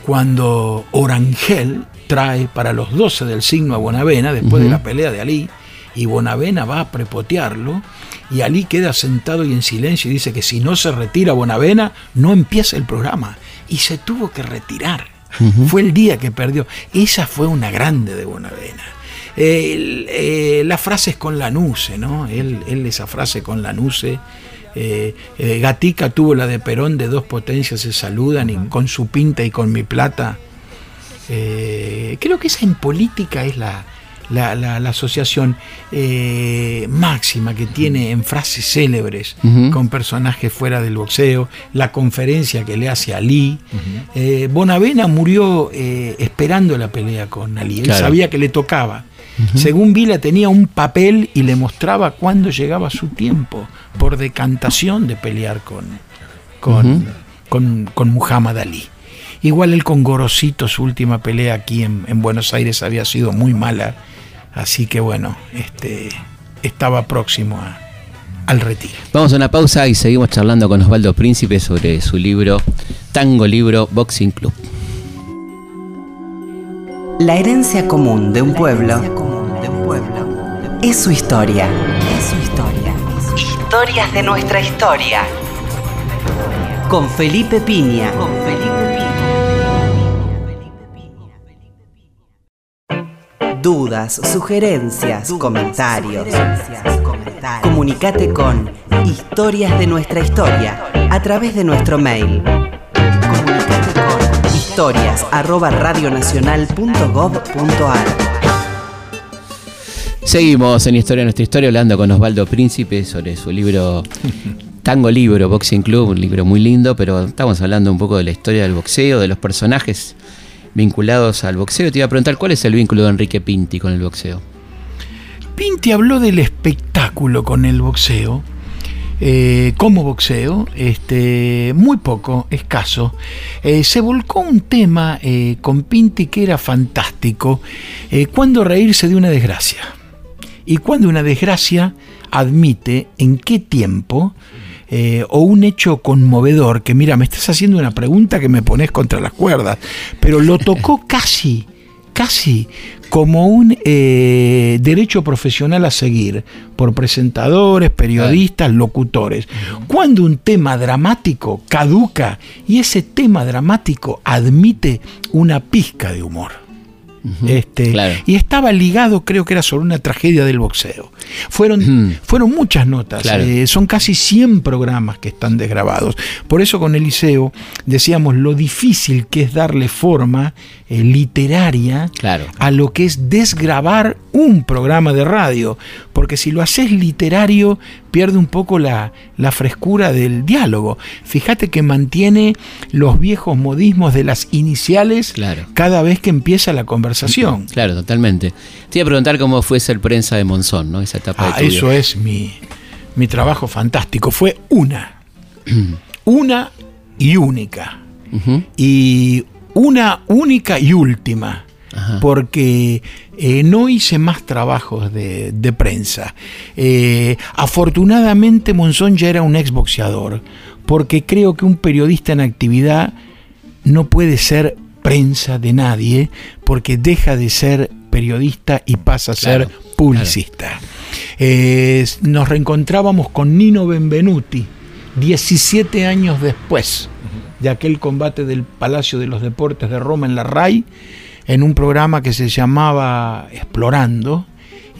Cuando Orangel trae para los 12 del signo a Bonavena, después de la pelea de Ali, y Bonavena va a prepotearlo, y Ali queda sentado y en silencio y dice que si no se retira Bonavena, no empieza el programa. Y se tuvo que retirar. Fue el día que perdió. Esa fue una grande de Bonavena. Eh, la frase es con Lanuse, ¿no? Él, él esa frase con Lanuse. Eh, eh, Gatica tuvo la de Perón de dos potencias se saludan y con su pinta y con mi plata. Eh, creo que esa en política es la, la, la- la asociación eh, máxima que tiene en frases célebres con personajes fuera del boxeo, la conferencia que le hace a Ali. Eh, Bonavena murió esperando la pelea con Ali, él Claro. sabía que le tocaba. Según Vila tenía un papel y le mostraba cuándo llegaba su tiempo por decantación de pelear con, con, con, con Muhammad Ali. Igual él con Gorosito, su última pelea aquí en, en Buenos Aires había sido muy mala, así que bueno, este, estaba próximo a- al retiro. Vamos a una pausa y seguimos charlando con Osvaldo Príncipe sobre su libro Tango Libro Boxing Club. La herencia común de un pueblo es su historia. Es su historia. Historias de nuestra historia. Con Felipe Piña. Con Felipe Dudas, sugerencias, comentarios. Comunicate con Historias de nuestra historia a través de nuestro mail. Comunicate con historias arroba radionacional.gov.ar. Seguimos en Historia de nuestra historia hablando con Osvaldo Príncipe sobre su libro Tango Libro Boxing Club, un libro muy lindo, pero estamos hablando un poco de la historia del boxeo, de los personajes vinculados al boxeo. Te iba a preguntar cuál es el vínculo de Enrique Pinti con el boxeo. Pinti habló del espectáculo con el boxeo, eh, como boxeo, este, muy poco, escaso. Eh, se volcó un tema eh, con Pinti que era fantástico, eh, cuando reírse de una desgracia. Y cuando una desgracia admite en qué tiempo eh, o un hecho conmovedor, que mira, me estás haciendo una pregunta que me pones contra las cuerdas, pero lo tocó casi, casi como un eh, derecho profesional a seguir por presentadores, periodistas, locutores. Cuando un tema dramático caduca y ese tema dramático admite una pizca de humor. Este, claro. Y estaba ligado, creo que era sobre una tragedia del boxeo. Fueron, fueron muchas notas, Claro. eh, son casi 100 programas que están desgrabados. Por eso con Eliseo decíamos lo difícil que es darle forma eh, literaria Claro. a lo que es desgrabar un programa de radio. Porque si lo haces literario, pierde un poco la, la frescura del diálogo. Fíjate que mantiene los viejos modismos de las iniciales Claro. cada vez que empieza la conversación. Claro, totalmente. Te iba a preguntar cómo fue ser prensa de Monzón, ¿no? Esa etapa Ah, de tu vida. eso es mi, mi trabajo fantástico. Fue una. una y única. Y una única y última. Ajá. Porque eh, no hice más trabajos de, de prensa. Eh, afortunadamente Monzón ya era un exboxeador, porque creo que un periodista en actividad no puede ser prensa de nadie, porque deja de ser periodista y pasa a ser Claro, publicista. Eh, nos reencontrábamos con Nino Benvenuti 17 años después de aquel combate del Palacio de los Deportes de Roma en la RAI, en un programa que se llamaba Explorando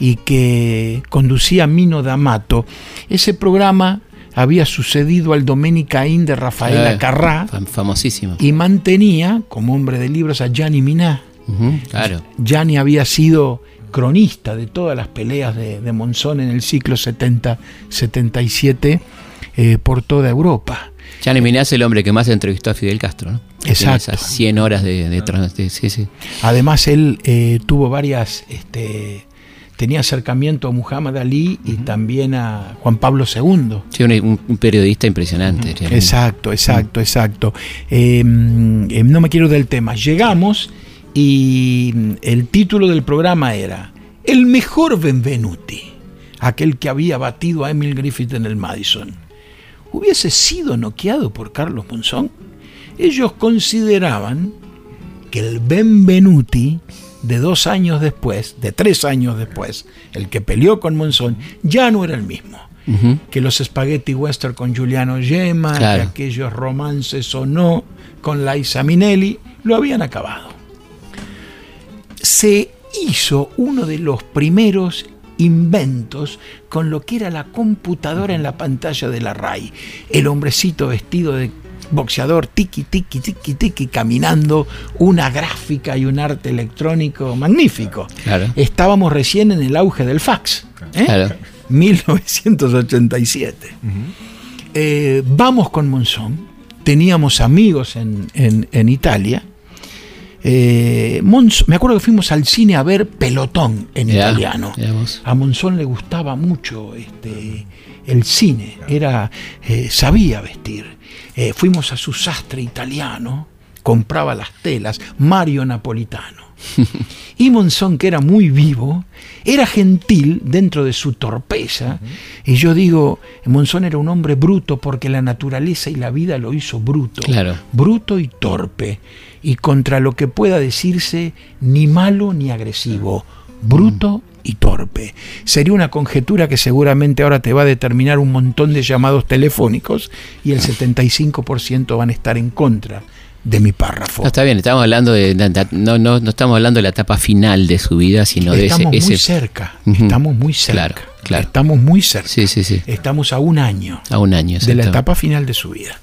y que conducía Mino D'Amato. Ese programa había sucedido al Domenicaín de Rafaela Eh, Carrá famosísimo. y mantenía como hombre de libros a Gianni. Ujú, claro. Gianni había sido cronista de todas las peleas de, de Monzón en el ciclo 70-77 eh, por toda Europa. Gianni Minás es el hombre que más entrevistó a Fidel Castro, ¿no? Exacto. Esas 100 horas de, de sí, sí. Además, él eh, tuvo varias, este, tenía acercamiento a Muhammad Ali y también a Juan Pablo II. Sí, un, periodista impresionante. realmente. Exacto, exacto, exacto. Eh, mm, eh, no me quiero del tema. Llegamos y mm, el título del programa era El mejor Benvenuti, aquel que había batido a Emil Griffith en el Madison. ¿Hubiese sido noqueado por Carlos Monzón? Ellos consideraban que el Benvenuti de dos años después, de tres años después, el que peleó con Monzón, ya no era el mismo que los spaghetti western con Giuliano Gemma, Claro. que aquellos romances o no con Liza Minnelli, lo habían acabado. Se hizo uno de los primeros inventos con lo que era la computadora en la pantalla de la RAI. El hombrecito vestido de boxeador, tiki, tiki, tiki, tiki, caminando, una gráfica y un arte electrónico magnífico. Claro. Estábamos recién en el auge del fax. ¿eh? Claro. 1987. Eh, vamos con Monzón. Teníamos amigos en, en- en Italia. Eh, Monzón- me acuerdo que fuimos al cine a ver Pelotón en italiano. A Monzón le gustaba mucho este, el cine, era, eh, sabía vestir. Eh, fuimos a su sastre italiano, compraba las telas, Mario Napolitano. Y Monzón, que era muy vivo, era gentil dentro de su torpeza. Y yo digo, Monzón era un hombre bruto porque la naturaleza y la vida lo hizo bruto. Claro. Bruto y torpe. Y contra lo que pueda decirse, ni malo ni agresivo. Bruto y torpe. Sería una conjetura que seguramente ahora te va a determinar un montón de llamados telefónicos y el 75% van a estar en contra de mi párrafo. No, está bien, estamos hablando de. No, no, no estamos hablando de la etapa final de su vida, sino de ese. estamos muy ese- cerca, estamos muy cerca. Claro, claro. Estamos muy cerca. Sí, sí, sí. Estamos a un año A un año. de la etapa final de su vida.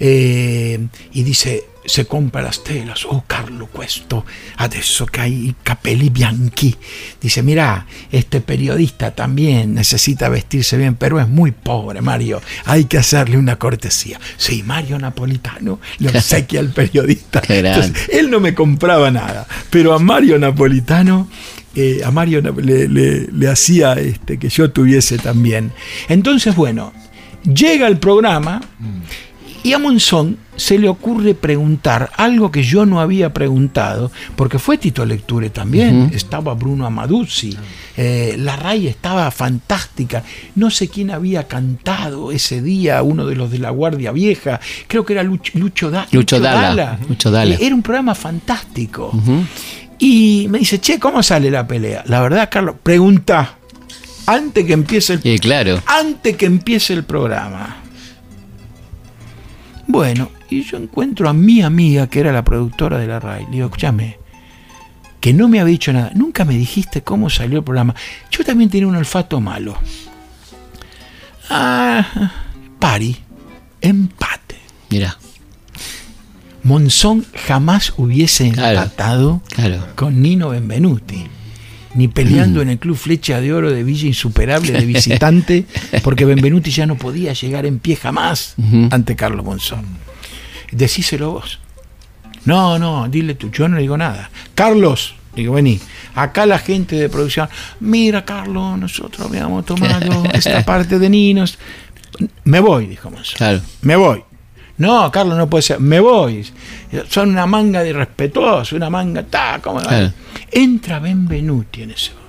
Eh, y dice, se compra las telas, oh Carlo, questo, adesso che hai i capelli bianchi. Dice, mira, este periodista también necesita vestirse bien, pero es muy pobre, Mario, hay que hacerle una cortesía. Sí, Mario Napolitano le obsequia al periodista. Entonces, él no me compraba nada, pero a Mario Napolitano... eh, a Mario le, le- le hacía este, que yo tuviese también. Entonces, bueno, llega el programa y a Monzón se le ocurre preguntar algo que yo no había preguntado, porque fue Tito Lecture también, estaba Bruno Amaduzzi, eh, la RAI estaba fantástica, no sé quién había cantado ese día, uno de los de la Guardia Vieja, creo que era Luch- Lucho, Da- Lucho Dalla. Eh, Era un programa fantástico. Y me dice, che, ¿cómo sale la pelea? La verdad, Carlos, pregunta, antes que empiece el Y claro. antes que empiece el programa. Bueno, y yo encuentro a mi amiga, que era la productora de la RAI. Le digo, escúchame, que no me había dicho nada. Nunca me dijiste cómo salió el programa. Yo también tenía un olfato malo. Ah, pari, empate. Mira, Monzón jamás hubiese Claro. empatado claro. con Nino Benvenuti. Ni peleando en el Club Flecha de Oro de Villa Insuperable de visitante, porque Benvenuti ya no podía llegar en pie jamás ante Carlos Monzón. Decíselo vos. No, no, dile tú, yo no le digo nada. Carlos, digo, vení, acá la gente de producción, mira Carlos, nosotros habíamos tomado esta parte de Ninos. Me voy, dijo Monzón. Claro. Me voy. No, Carlos no puede ser. Me voy. Son una manga de irrespetuosos, una manga. Ta, ¿cómo? Claro. Entra Benvenuti en ese momento.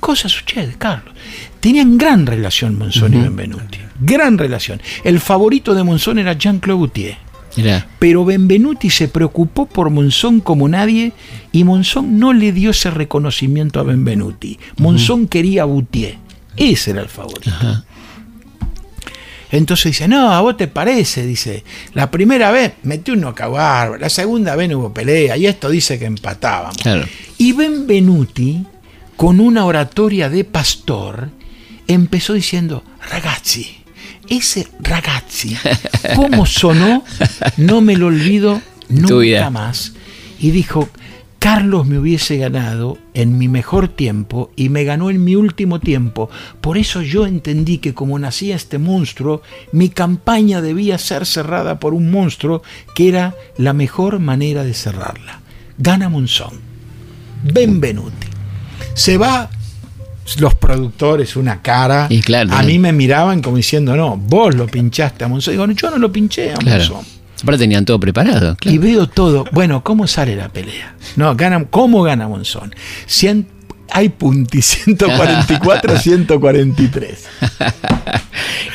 Cosa sucede, Carlos. Tenían gran relación Monzón y Benvenuti. Gran relación. El favorito de Monzón era Jean-Claude Gaultier. Mirá. Pero Benvenuti se preocupó por Monzón como nadie y Monzón no le dio ese reconocimiento a Benvenuti. Monzón quería a Boutier. Ese era el favorito. Ajá. Entonces dice, no, a vos te parece, dice, la primera vez metí un bárbaro, la segunda vez no hubo pelea, y esto dice que empatábamos. Claro. Y Benvenuti, con una oratoria de pastor, empezó diciendo, ragazzi, ese ragazzi, ¿cómo sonó? No me lo olvido nunca más. Y dijo, Carlos me hubiese ganado en mi mejor tiempo y me ganó en mi último tiempo. Por eso yo entendí que como nacía este monstruo, mi campaña debía ser cerrada por un monstruo que era la mejor manera de cerrarla. Gana Monzón. Benvenuti. Se va los productores una cara. Y claro, a ¿no? mí me miraban como diciendo, no, vos lo pinchaste a Monzón. Digo, yo no lo pinché a Claro. Aparte tenían todo preparado. Y Claro. veo todo. Bueno, ¿cómo sale la pelea? No, gana, ¿cómo gana Monzón? Cien- hay punti 144, 143.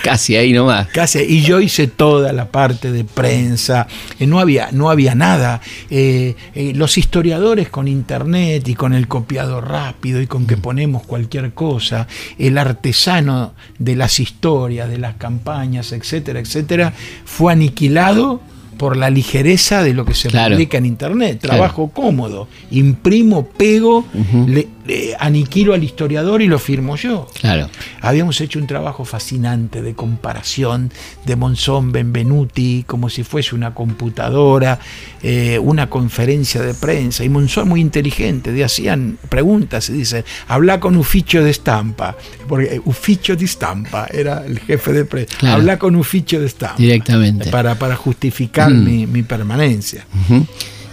Casi ahí nomás. Casi, y yo hice toda la parte de prensa, eh, no, había, no había nada. Eh, eh, los historiadores con internet y con el copiado rápido y con que ponemos cualquier cosa, el artesano de las historias, de las campañas, etcétera, etcétera, fue aniquilado por la ligereza de lo que se Claro. publica en internet. Trabajo cómodo, imprimo, pego, le- le aniquilo al historiador y lo firmo yo. Claro. Habíamos hecho un trabajo fascinante de comparación de Monzón Benvenuti, como si fuese una computadora, eh, una conferencia de prensa. Y Monzón muy inteligente, de hacían preguntas y dice, habla con Ufficio de Estampa, porque eh, Ufficio de Estampa era el jefe de prensa. Claro. Habla con Ufficio de Estampa. Directamente. Para, para justificar Mm. mi, mi permanencia.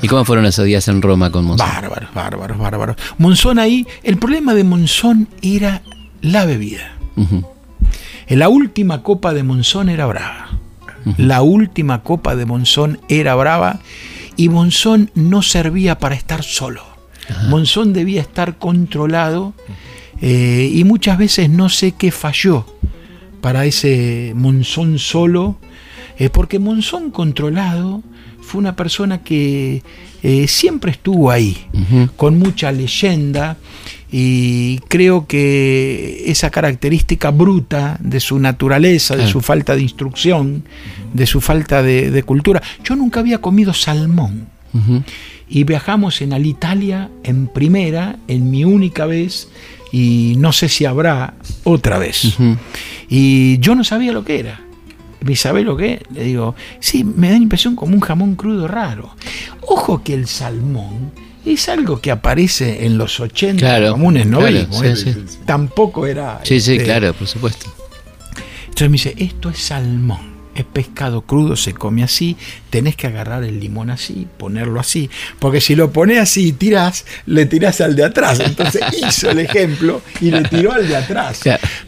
¿Y cómo fueron esos días en Roma con Monzón? Bárbaros, bárbaros, bárbaros. Monzón ahí, el problema de Monzón era la bebida. La última copa de Monzón era brava. La última copa de Monzón era brava y Monzón no servía para estar solo. Monzón debía estar controlado eh, y muchas veces no sé qué falló para ese Monzón solo, eh, porque Monzón controlado fue una persona que eh, siempre estuvo ahí, con mucha leyenda y creo que esa característica bruta de su naturaleza, de su falta de instrucción, de su falta de, de cultura. Yo nunca había comido salmón y viajamos en Alitalia en primera, en mi única vez, y no sé si habrá otra vez. Y yo no sabía lo que era. ¿Me sabe lo que? Le digo, sí, me da la impresión como un jamón crudo raro. Ojo que el salmón es algo que aparece en los 80 Claro, como un claro, esnovismo. sí, ¿eh? sí. Tampoco era. Sí, sí, este, claro, por supuesto. Entonces me dice, esto es salmón. Es pescado crudo, se come así, tenés que agarrar el limón así, ponerlo así, porque si lo pones así y tirás, le tirás al de atrás. Entonces hizo el ejemplo y le tiró al de atrás.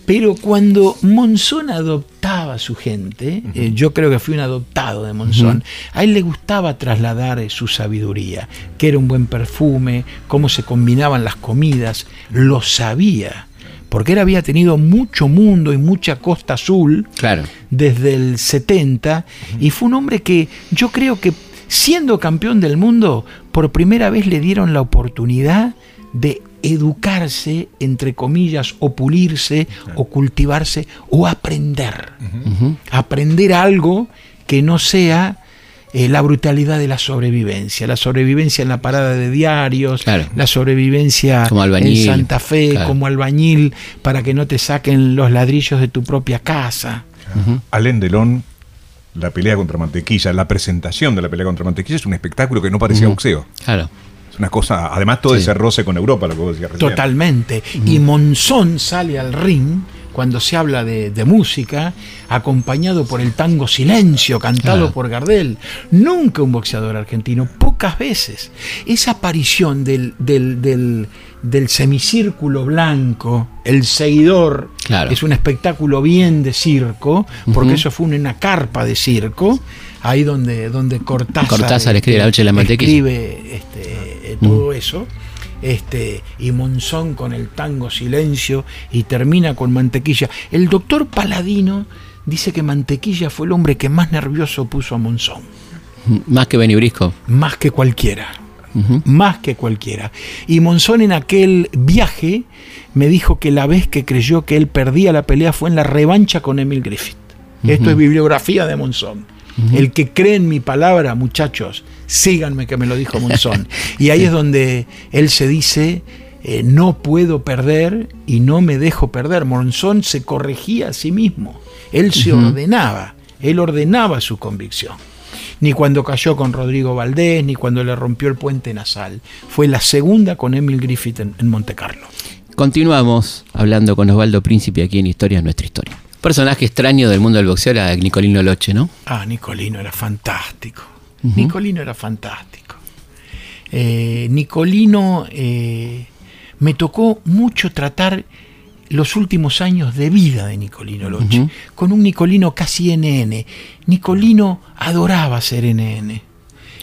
Pero cuando Monzón adoptaba a su gente, eh, yo creo que fui un adoptado de Monzón, a él le gustaba trasladar eh, su sabiduría, que era un buen perfume, cómo se combinaban las comidas, lo sabía, porque él había tenido mucho mundo y mucha costa azul Claro. desde el 70 y fue un hombre que yo creo que siendo campeón del mundo, por primera vez le dieron la oportunidad de educarse, entre comillas, o pulirse, o cultivarse, o aprender. Aprender algo que no sea eh, la brutalidad de la sobrevivencia, la sobrevivencia en la parada de diarios, Claro. la sobrevivencia Como albañil, en Santa Fe, claro. como albañil, para que no te saquen los ladrillos de tu propia casa. Alain Delon, la pelea contra Mantequilla, la presentación de la pelea contra Mantequilla es un espectáculo que no parecía Ujú. boxeo. Claro. Es una cosa, además todo Sí. ese roce con Europa, lo que vos decías recién. Totalmente. Y Monzón sale al ring cuando se habla de, de música, acompañado por el tango Silencio, cantado por Gardel. Nunca un boxeador argentino, pocas veces. Esa aparición del, del, del, del semicírculo blanco, el seguidor, Claro. es un espectáculo bien de circo, porque eso fue una carpa de circo, ahí donde, donde Cortázar, Cortázar escribe La noche de la mantequilla. escribe este, eh, todo eso. Este, y Monzón con el tango Silencio y termina con Mantequilla. El doctor Paladino dice que Mantequilla fue el hombre que más nervioso puso a Monzón, Más que Benny Brisco. más que cualquiera más que cualquiera. Y Monzón en aquel viaje me dijo que la vez que creyó que él perdía la pelea fue en la revancha con Emil Griffith. Esto es bibliografía de Monzón. El que cree en mi palabra, muchachos, síganme que me lo dijo Monzón. y ahí es donde él se dice, eh, no puedo perder y no me dejo perder. Monzón se corregía a sí mismo. Él se ordenaba, él ordenaba su convicción ni cuando cayó con Rodrigo Valdés, ni cuando le rompió el puente nasal. Fue la segunda con Emil Griffith en, en Monte Carlo. Continuamos hablando con Osvaldo Príncipe aquí en Historia es Nuestra Historia. Personaje extraño del mundo del boxeo era Nicolino Loche, ¿no? Ah, Nicolino era fantástico. Nicolino era fantástico. Eh, Nicolino eh, me tocó mucho tratar los últimos años de vida de Nicolino Loche, con un Nicolino casi NN. Nicolino adoraba ser NN.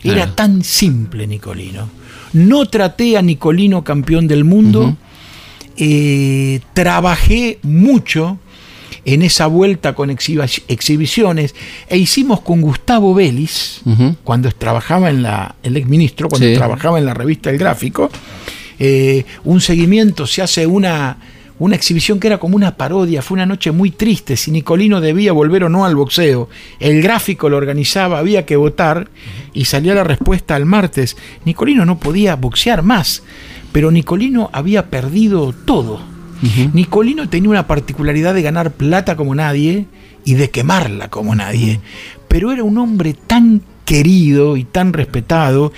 Era tan simple Nicolino. No traté a Nicolino campeón del mundo. Eh, trabajé mucho en esa vuelta con exhibiciones e hicimos con Gustavo Vélez, cuando trabajaba en la, el exministro, cuando Sí. trabajaba en la revista El Gráfico, eh, un seguimiento, se hace una, una exhibición que era como una parodia, fue una noche muy triste, si Nicolino debía volver o no al boxeo. El gráfico lo organizaba, había que votar y salía la respuesta al martes. Nicolino no podía boxear más, pero Nicolino había perdido todo. Nicolino tenía una particularidad de ganar plata como nadie y de quemarla como nadie, pero era un hombre tan querido y tan respetado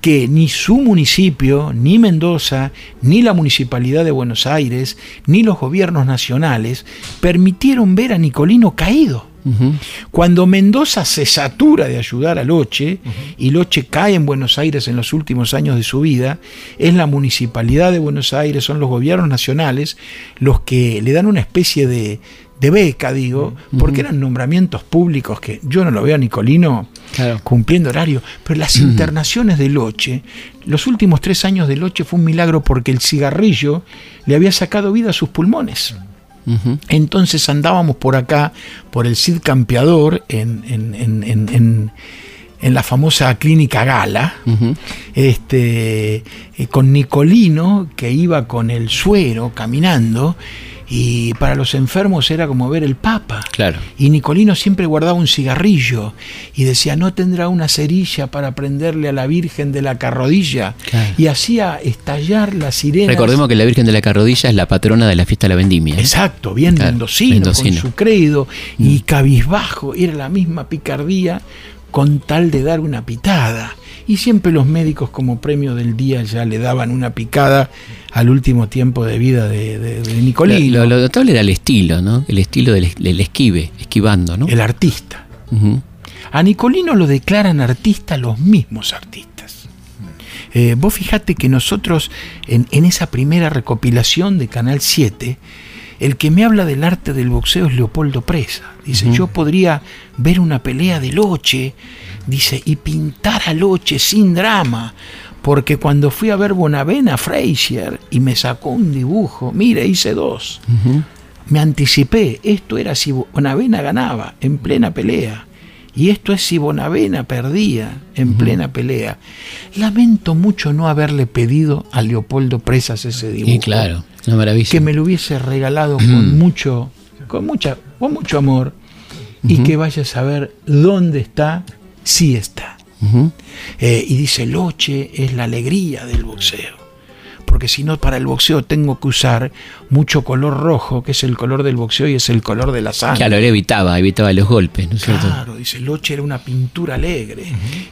que ni su municipio, ni Mendoza, ni la Municipalidad de Buenos Aires, ni los gobiernos nacionales permitieron ver a Nicolino caído. Cuando Mendoza se satura de ayudar a Loche y Loche cae en Buenos Aires en los últimos años de su vida, es la municipalidad de Buenos Aires, son los gobiernos nacionales los que le dan una especie de, de beca, digo, porque eran nombramientos públicos que yo no lo veo a Nicolino Claro. cumpliendo horario, pero las internaciones de Loche, los últimos tres años de Loche fue un milagro porque el cigarrillo le había sacado vida a sus pulmones. Entonces andábamos por acá, por el Cid Campeador, en, en- en- en- en- en la famosa clínica Gala, este, eh, con Nicolino, que iba con el suero caminando, y para los enfermos era como ver el Papa. Claro. Y Nicolino siempre guardaba un cigarrillo y decía, no tendrá una cerilla para prenderle a la Virgen de la carrodilla. Claro. Y hacía estallar las sirenas. Recordemos que la Virgen de la Carrodilla es la patrona de la fiesta de la vendimia. ¿eh? Exacto, bien Claro, mendocino, mendocino. Mm. con su credo y cabizbajo, era la misma picardía con tal de dar una pitada. Y siempre los médicos como premio del día ya le daban una picada al último tiempo de vida de, de- de Nicolino, Lo, lo notable era el estilo, ¿no? El estilo del, del esquive, esquivando, ¿no? el artista. A Nicolino lo declaran artista los mismos artistas. Eh, vos fijate que nosotros, en, en esa primera recopilación de Canal 7, el que me habla del arte del boxeo es Leopoldo Presa. Dice, yo podría ver una pelea de Loche, dice, y pintar a Loche sin drama, porque cuando fui a ver Bonavena Frazier y me sacó un dibujo, mire, hice dos. Me anticipé, esto era si Bonavena ganaba en plena pelea. Y esto es si Bonavena perdía en plena pelea. Lamento mucho no haberle pedido a Leopoldo Presas ese dibujo. Y claro, una maravilla. Que me lo hubiese regalado con mucho, con mucha, con mucho amor. Y que vaya a saber dónde está, si está. Eh, y dice, Loche es la alegría del boxeo. Porque si no para el boxeo tengo que usar mucho color rojo, que es el color del boxeo y es el color de la sangre. Claro, él evitaba, evitaba los golpes, ¿no es cierto? Claro, dice, Loche era una pintura alegre.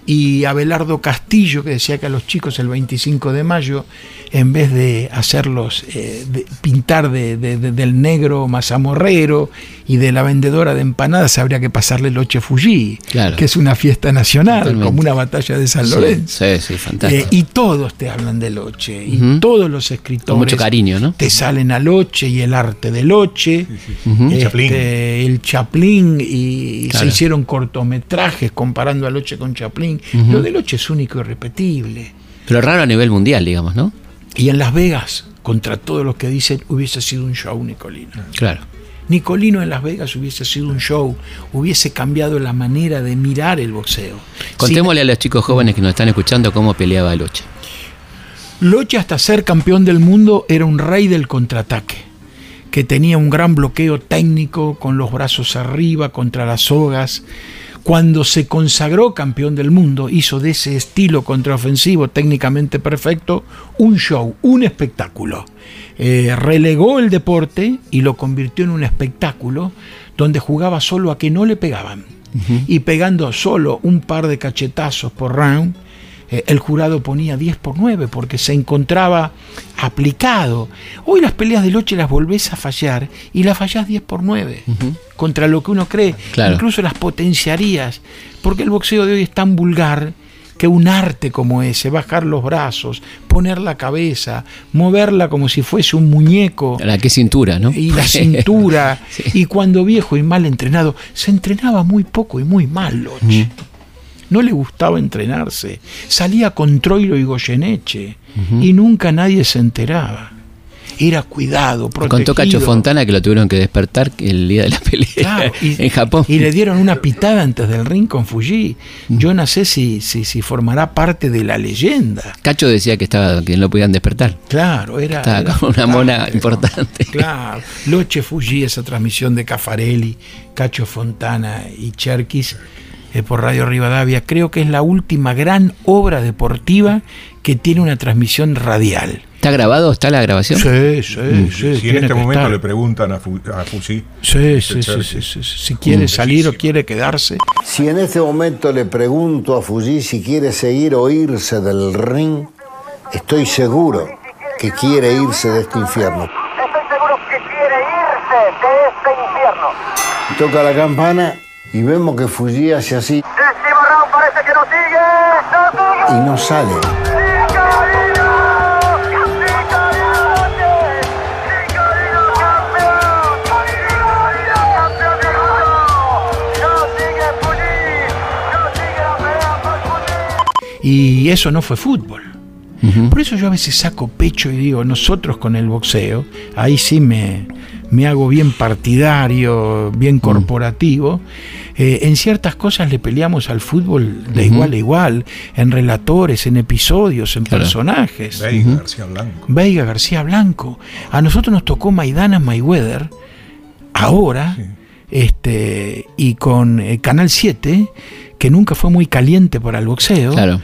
Y Abelardo Castillo, que decía que a los chicos el 25 de mayo, en vez de hacerlos eh, de- pintar de- de- de- del negro mazamorrero y de la vendedora de empanadas, habría que pasarle Loche Fuji, Claro. que es una fiesta nacional, Totalmente. como una batalla de San Sí, Lorenzo. Sí, sí, fantástico. Eh, y todos te hablan de Loche, y todos los escritores Con mucho cariño, ¿no? te salen a Loche y el arte de Loche, este, Chaplin. el Chaplin, y Claro. se hicieron cortometrajes comparando a Loche con Chaplin. Lo de Loche es único y irrepetible. Pero raro a nivel mundial, digamos, ¿no? Y en Las Vegas, contra todos los que dicen, hubiese sido un show, Nicolino. Claro. Nicolino en Las Vegas hubiese sido un show, hubiese cambiado la manera de mirar el boxeo. Contémosle a los chicos jóvenes que nos están escuchando cómo peleaba Loche. Loche hasta ser campeón del mundo era un rey del contraataque, que tenía un gran bloqueo técnico con los brazos arriba contra las sogas. Cuando se consagró campeón del mundo, hizo de ese estilo contraofensivo técnicamente perfecto un show, un espectáculo. Eh, relegó el deporte y lo convirtió en un espectáculo donde jugaba solo a que no le pegaban. Y pegando solo un par de cachetazos por round, eh, el jurado ponía 10 por 9 porque se encontraba aplicado. Hoy las peleas de Loche las volvés a fallar y las fallás 10 por 9 contra lo que uno cree. Claro. Incluso las potenciarías porque el boxeo de hoy es tan vulgar que un arte como ese, bajar los brazos, poner la cabeza, moverla como si fuese un muñeco La qué cintura, ¿no? y la cintura. Sí. Y cuando viejo y mal entrenado, se entrenaba muy poco y muy mal, Loche. No le gustaba entrenarse. Salía con Troilo y Goyeneche y nunca nadie se enteraba. Era cuidado, protegido. Contó Cacho Fontana que lo tuvieron que despertar el día de la pelea Claro, y, en Japón. y le dieron una pitada antes del ring con Fuji. Yo no sé si, si, si formará parte de la leyenda. Cacho decía que estaba que no lo podían despertar. Claro, era. Estaba era como una mona importante. Claro, Loche Fuji, esa transmisión de Cafarelli, Cacho Fontana y Cherkis eh, por Radio Rivadavia, creo que es la última gran obra deportiva que tiene una transmisión radial. ¿Está grabado? ¿Está la grabación? Sí, sí, sí. Si en este momento estar. le preguntan a, Fu- a Fusi, Sí, sí, sí. Si quiere salir o quiere quedarse. Si en este momento le pregunto a Fuji si quiere seguir o irse del ring, estoy seguro que quiere irse de este infierno. Estoy seguro que quiere irse de este infierno. Toca la campana y vemos que Fuji hace así round parece que no sigue. y ¡No sigue! sale. ¡Nicolino! ¡Nicolino Loche! ¡Nicolino campeón! ¡Nicolino campeón del mundo! ¡No Fuji! Y eso no fue fútbol. Por eso yo a veces saco pecho y digo, nosotros con el boxeo, ahí sí me, me hago bien partidario, bien corporativo. Eh, en ciertas cosas le peleamos al fútbol de igual a igual, en relatores, en episodios, en Claro. personajes. Veiga, García Blanco. Veiga García Blanco. A nosotros nos tocó Maidana Mayweather, ahora, este, y con eh, Canal 7, que nunca fue muy caliente para el boxeo Claro.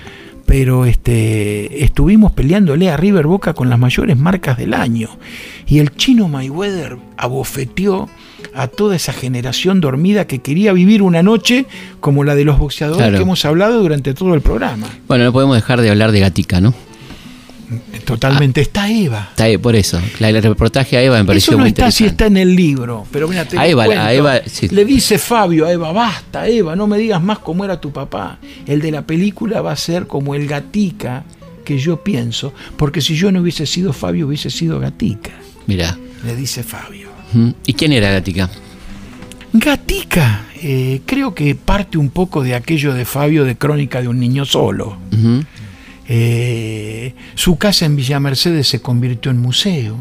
Pero este, estuvimos peleándole a River Boca con las mayores marcas del año. Y el chino Mayweather abofeteó a toda esa generación dormida que quería vivir una noche como la de los boxeadores Claro. que hemos hablado durante todo el programa. Bueno, no podemos dejar de hablar de Gatica, ¿no? Totalmente. Está Eva. Está ahí, por eso. La- el reportaje a Eva me pareció Eso no muy está si está en el libro, pero mira, te A Eva, cuento. a Eva, sí. Le dice Fabio a Eva, basta Eva, no me digas más cómo era tu papá. El de la película va a ser como el gatica que yo pienso, porque si yo no hubiese sido Fabio, hubiese sido gatica. Mirá. Le dice Fabio. ¿Y quién era Gatica? Gatica, eh, creo que parte un poco de aquello de Fabio de Crónica de un niño solo. Eh, su casa en Villa Mercedes se convirtió en museo.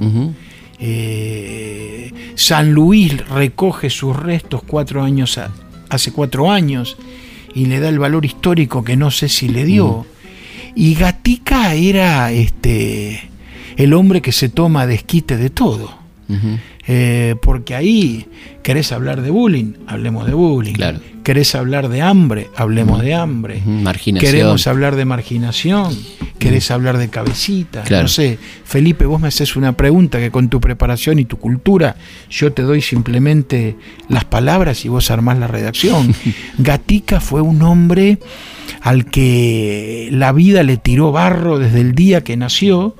Eh, San Luis recoge sus restos cuatro años a- hace cuatro años y le da el valor histórico que no sé si le dio. Y Gatica era este el hombre que se toma desquite de todo. Eh, porque ahí querés hablar de bullying, hablemos de bullying. Claro. Querés hablar de hambre, hablemos de hambre. Marginación. Queremos hablar de marginación, querés hablar de cabecita, Claro. no sé. Felipe, vos me haces una pregunta que con tu preparación y tu cultura yo te doy simplemente las palabras y vos armás la redacción. Gatica fue un hombre al que la vida le tiró barro desde el día que nació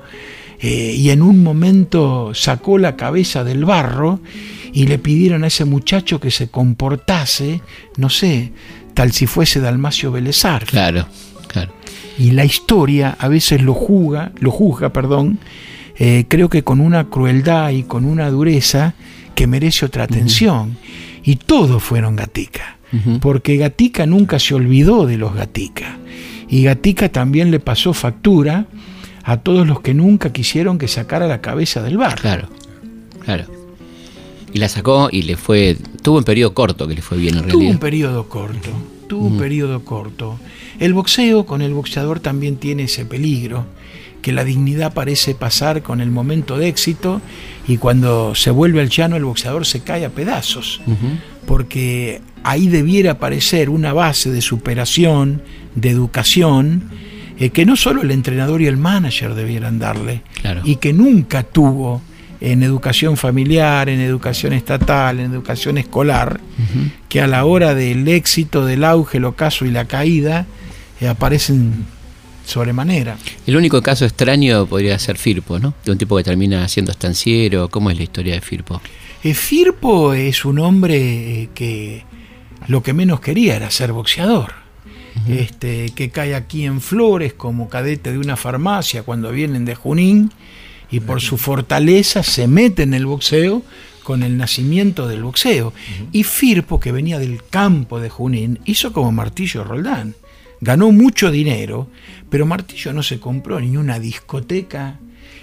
eh, y en un momento sacó la cabeza del barro y le pidieron a ese muchacho que se comportase, no sé, tal si fuese Dalmacio Belezar. Claro, claro. Y la historia a veces lo juzga, lo juzga, perdón, eh, creo que con una crueldad y con una dureza que merece otra atención. Y todos fueron Gatica, porque Gatica nunca se olvidó de los Gatica. Y Gatica también le pasó factura a todos los que nunca quisieron que sacara la cabeza del bar. Claro, claro. Y la sacó y le fue. Tuvo un periodo corto que le fue bien en Tuvo realidad. un periodo corto, tuvo un periodo corto. El boxeo con el boxeador también tiene ese peligro, que la dignidad parece pasar con el momento de éxito y cuando se vuelve al llano el boxeador se cae a pedazos, porque ahí debiera aparecer una base de superación, de educación, eh, que no solo el entrenador y el manager debieran darle, Claro. y que nunca tuvo en educación familiar, en educación estatal, en educación escolar, que a la hora del éxito, del auge, el ocaso y la caída eh, aparecen sobremanera. El único caso extraño podría ser Firpo, ¿no? De un tipo que termina siendo estanciero. ¿Cómo es la historia de Firpo? Eh, Firpo es un hombre eh, que lo que menos quería era ser boxeador. Este, que cae aquí en Flores como cadete de una farmacia cuando vienen de Junín y por su fortaleza se mete en el boxeo con el nacimiento del boxeo. Y Firpo, que venía del campo de Junín, hizo como Martillo Roldán. Ganó mucho dinero, pero Martillo no se compró ni una discoteca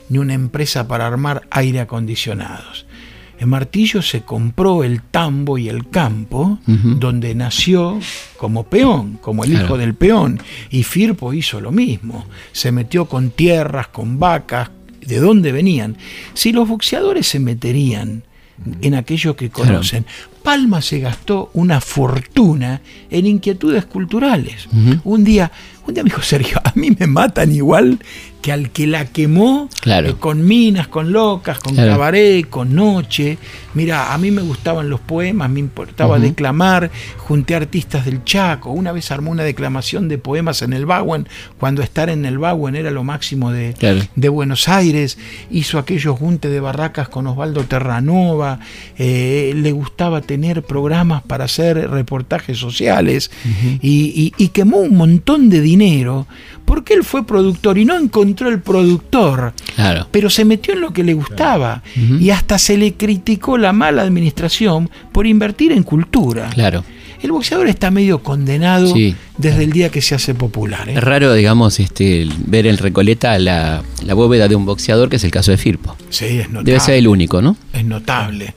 ni una empresa para armar aire acondicionados. El Martillo se compró el tambo y el campo, donde nació como peón, como el Claro. hijo del peón. Y Firpo hizo lo mismo. Se metió con tierras, con vacas. ¿De dónde venían? Si los boxeadores se meterían en aquello que Claro. conocen, Palma se gastó una fortuna en inquietudes culturales. Un día, un día me dijo Sergio, a mí me matan igual que al que la quemó Claro. eh, con minas, con locas, con Claro. cabaret, con noche. Mira, a mí me gustaban los poemas, me importaba declamar, junté artistas del Chaco. Una vez armó una declamación de poemas en el Baguen, cuando estar en el Baguen era lo máximo de, Claro. de Buenos Aires. Hizo aquellos junte de barracas con Osvaldo Terranova. eh, le gustaba tener programas para hacer reportajes sociales y, y- y quemó un montón de dinero porque él fue productor y no encontró el productor Claro. pero se metió en lo que le gustaba y hasta se le criticó la mala administración por invertir en cultura. Claro. El boxeador está medio condenado Sí. desde el día que se hace popular. ¿eh? Es raro, digamos, este, ver en Recoleta la, la bóveda de un boxeador, que es el caso de Firpo. Sí, es notable. Debe ser el único, ¿no? Es notable.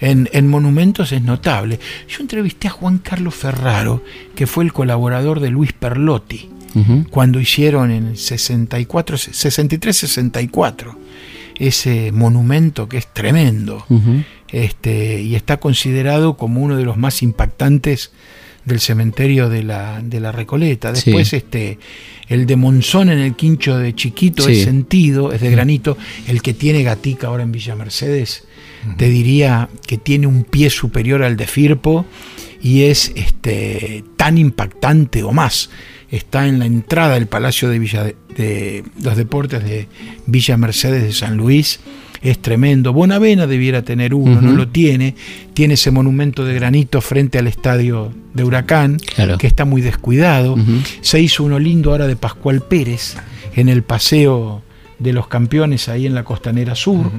En, en Monumentos es notable. Yo entrevisté a Juan Carlos Ferraro, que fue el colaborador de Luis Perlotti, cuando hicieron en el 64, 63-64 ese monumento que es tremendo. Este, y está considerado como uno de los más impactantes del cementerio de la, de la Recoleta. Sí. Después, este, el de Monzón en el quincho de Chiquito Sí. es sentido, es de granito. El que tiene Gatica ahora en Villa Mercedes, te diría que tiene un pie superior al de Firpo y es este, tan impactante o más. Está en la entrada del Palacio de, Villa de, de los Deportes de Villa Mercedes de San Luis. Es tremendo. Bonavena debiera tener uno, no lo tiene. Tiene ese monumento de granito frente al estadio de Huracán, Claro. que está muy descuidado. Se hizo uno lindo ahora de Pascual Pérez en el paseo de los campeones ahí en la costanera sur.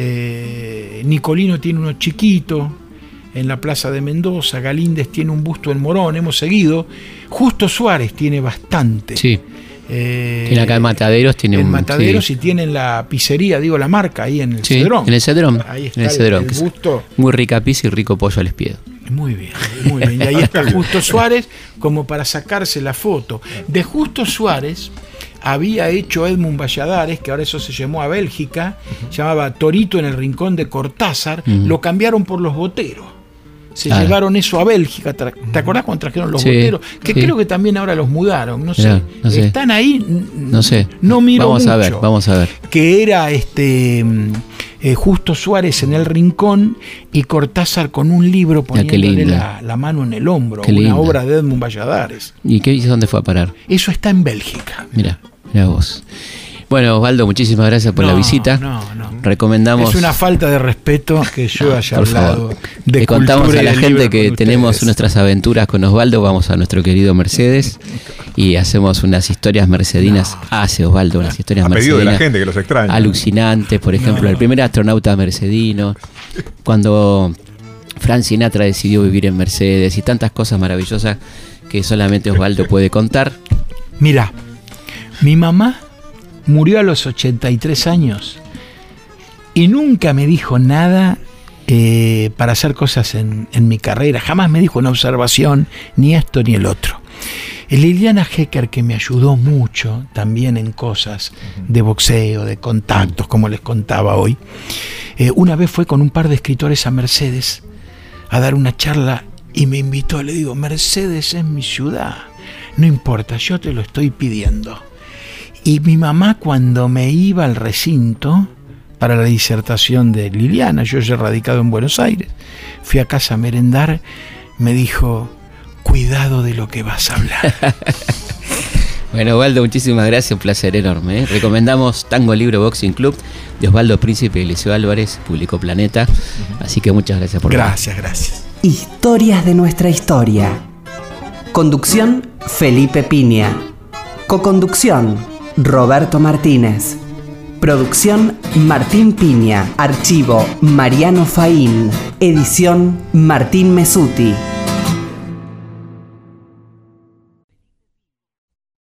Eh, Nicolino tiene uno chiquito en la Plaza de Mendoza, Galíndez tiene un busto en Morón, hemos seguido. Justo Suárez tiene bastante. Sí. Eh, Tiene acá en Mataderos, tiene en un. Mataderos sí. y tienen la pizzería, digo la marca ahí en el Sí, Cedrón. en el Cedrón. Ahí está en el Cedrón. el busto. Muy rica pizza y rico pollo al espiedo. Muy bien, muy bien. Y ahí está Justo Suárez como para sacarse la foto. De Justo Suárez había hecho Edmund Valladares, que ahora eso se llamó a Bélgica, llamaba Torito en el rincón de Cortázar, lo cambiaron por los boteros. se Ah. llevaron eso a Bélgica. ¿Te acordás cuando trajeron los Sí, boteros? Que sí. creo que también ahora los mudaron, no sé. no sé. Están ahí. No sé. No miro Vamos a ver, vamos a ver. Que era este mm, eh, Justo Suárez en el rincón y Cortázar con un libro poniéndole la, la mano en el hombro. Qué una obra de Edmund Valladares. ¿Y qué hizo? ¿Dónde fue a parar? Eso está en Bélgica. Mira, mira vos. Bueno, Osvaldo, muchísimas gracias por la visita. no, no. Recomendamos. Es una falta de respeto que yo haya por hablado favor. de Le contamos a la gente que tenemos ustedes. nuestras aventuras con Osvaldo. Vamos a nuestro querido Mercedes y hacemos unas historias mercedinas. Hace Osvaldo unas historias A pedido de mercedinas. la gente que los extraña. Alucinantes, por ejemplo, el primer astronauta mercedino. Cuando Frank Sinatra decidió vivir en Mercedes y tantas cosas maravillosas que solamente Osvaldo puede contar. Mira, mi mamá murió a los 83 años y nunca me dijo nada eh, para hacer cosas en, en mi carrera. Jamás me dijo una observación, ni esto ni el otro. Liliana Hecker, que me ayudó mucho también en cosas de boxeo, de contactos, como les contaba hoy, eh, una vez fue con un par de escritores a Mercedes a dar una charla y me invitó. Le digo, Mercedes es mi ciudad. No importa, yo te lo estoy pidiendo. Y mi mamá cuando me iba al recinto para la disertación de Liliana, yo ya radicado en Buenos Aires, fui a casa a merendar, me dijo, cuidado de lo que vas a hablar. Bueno, Osvaldo, muchísimas gracias, un placer enorme. ¿eh? Recomendamos Tango Libro Boxing Club de Osvaldo Príncipe y Eliseo Álvarez, publicó Planeta. Así que muchas gracias por gracias, gracias. Historias de nuestra historia. Conducción Felipe Piña. Coconducción Roberto Martínez. Producción Martín Piña. Archivo Mariano Faín. Edición Martín Mesuti.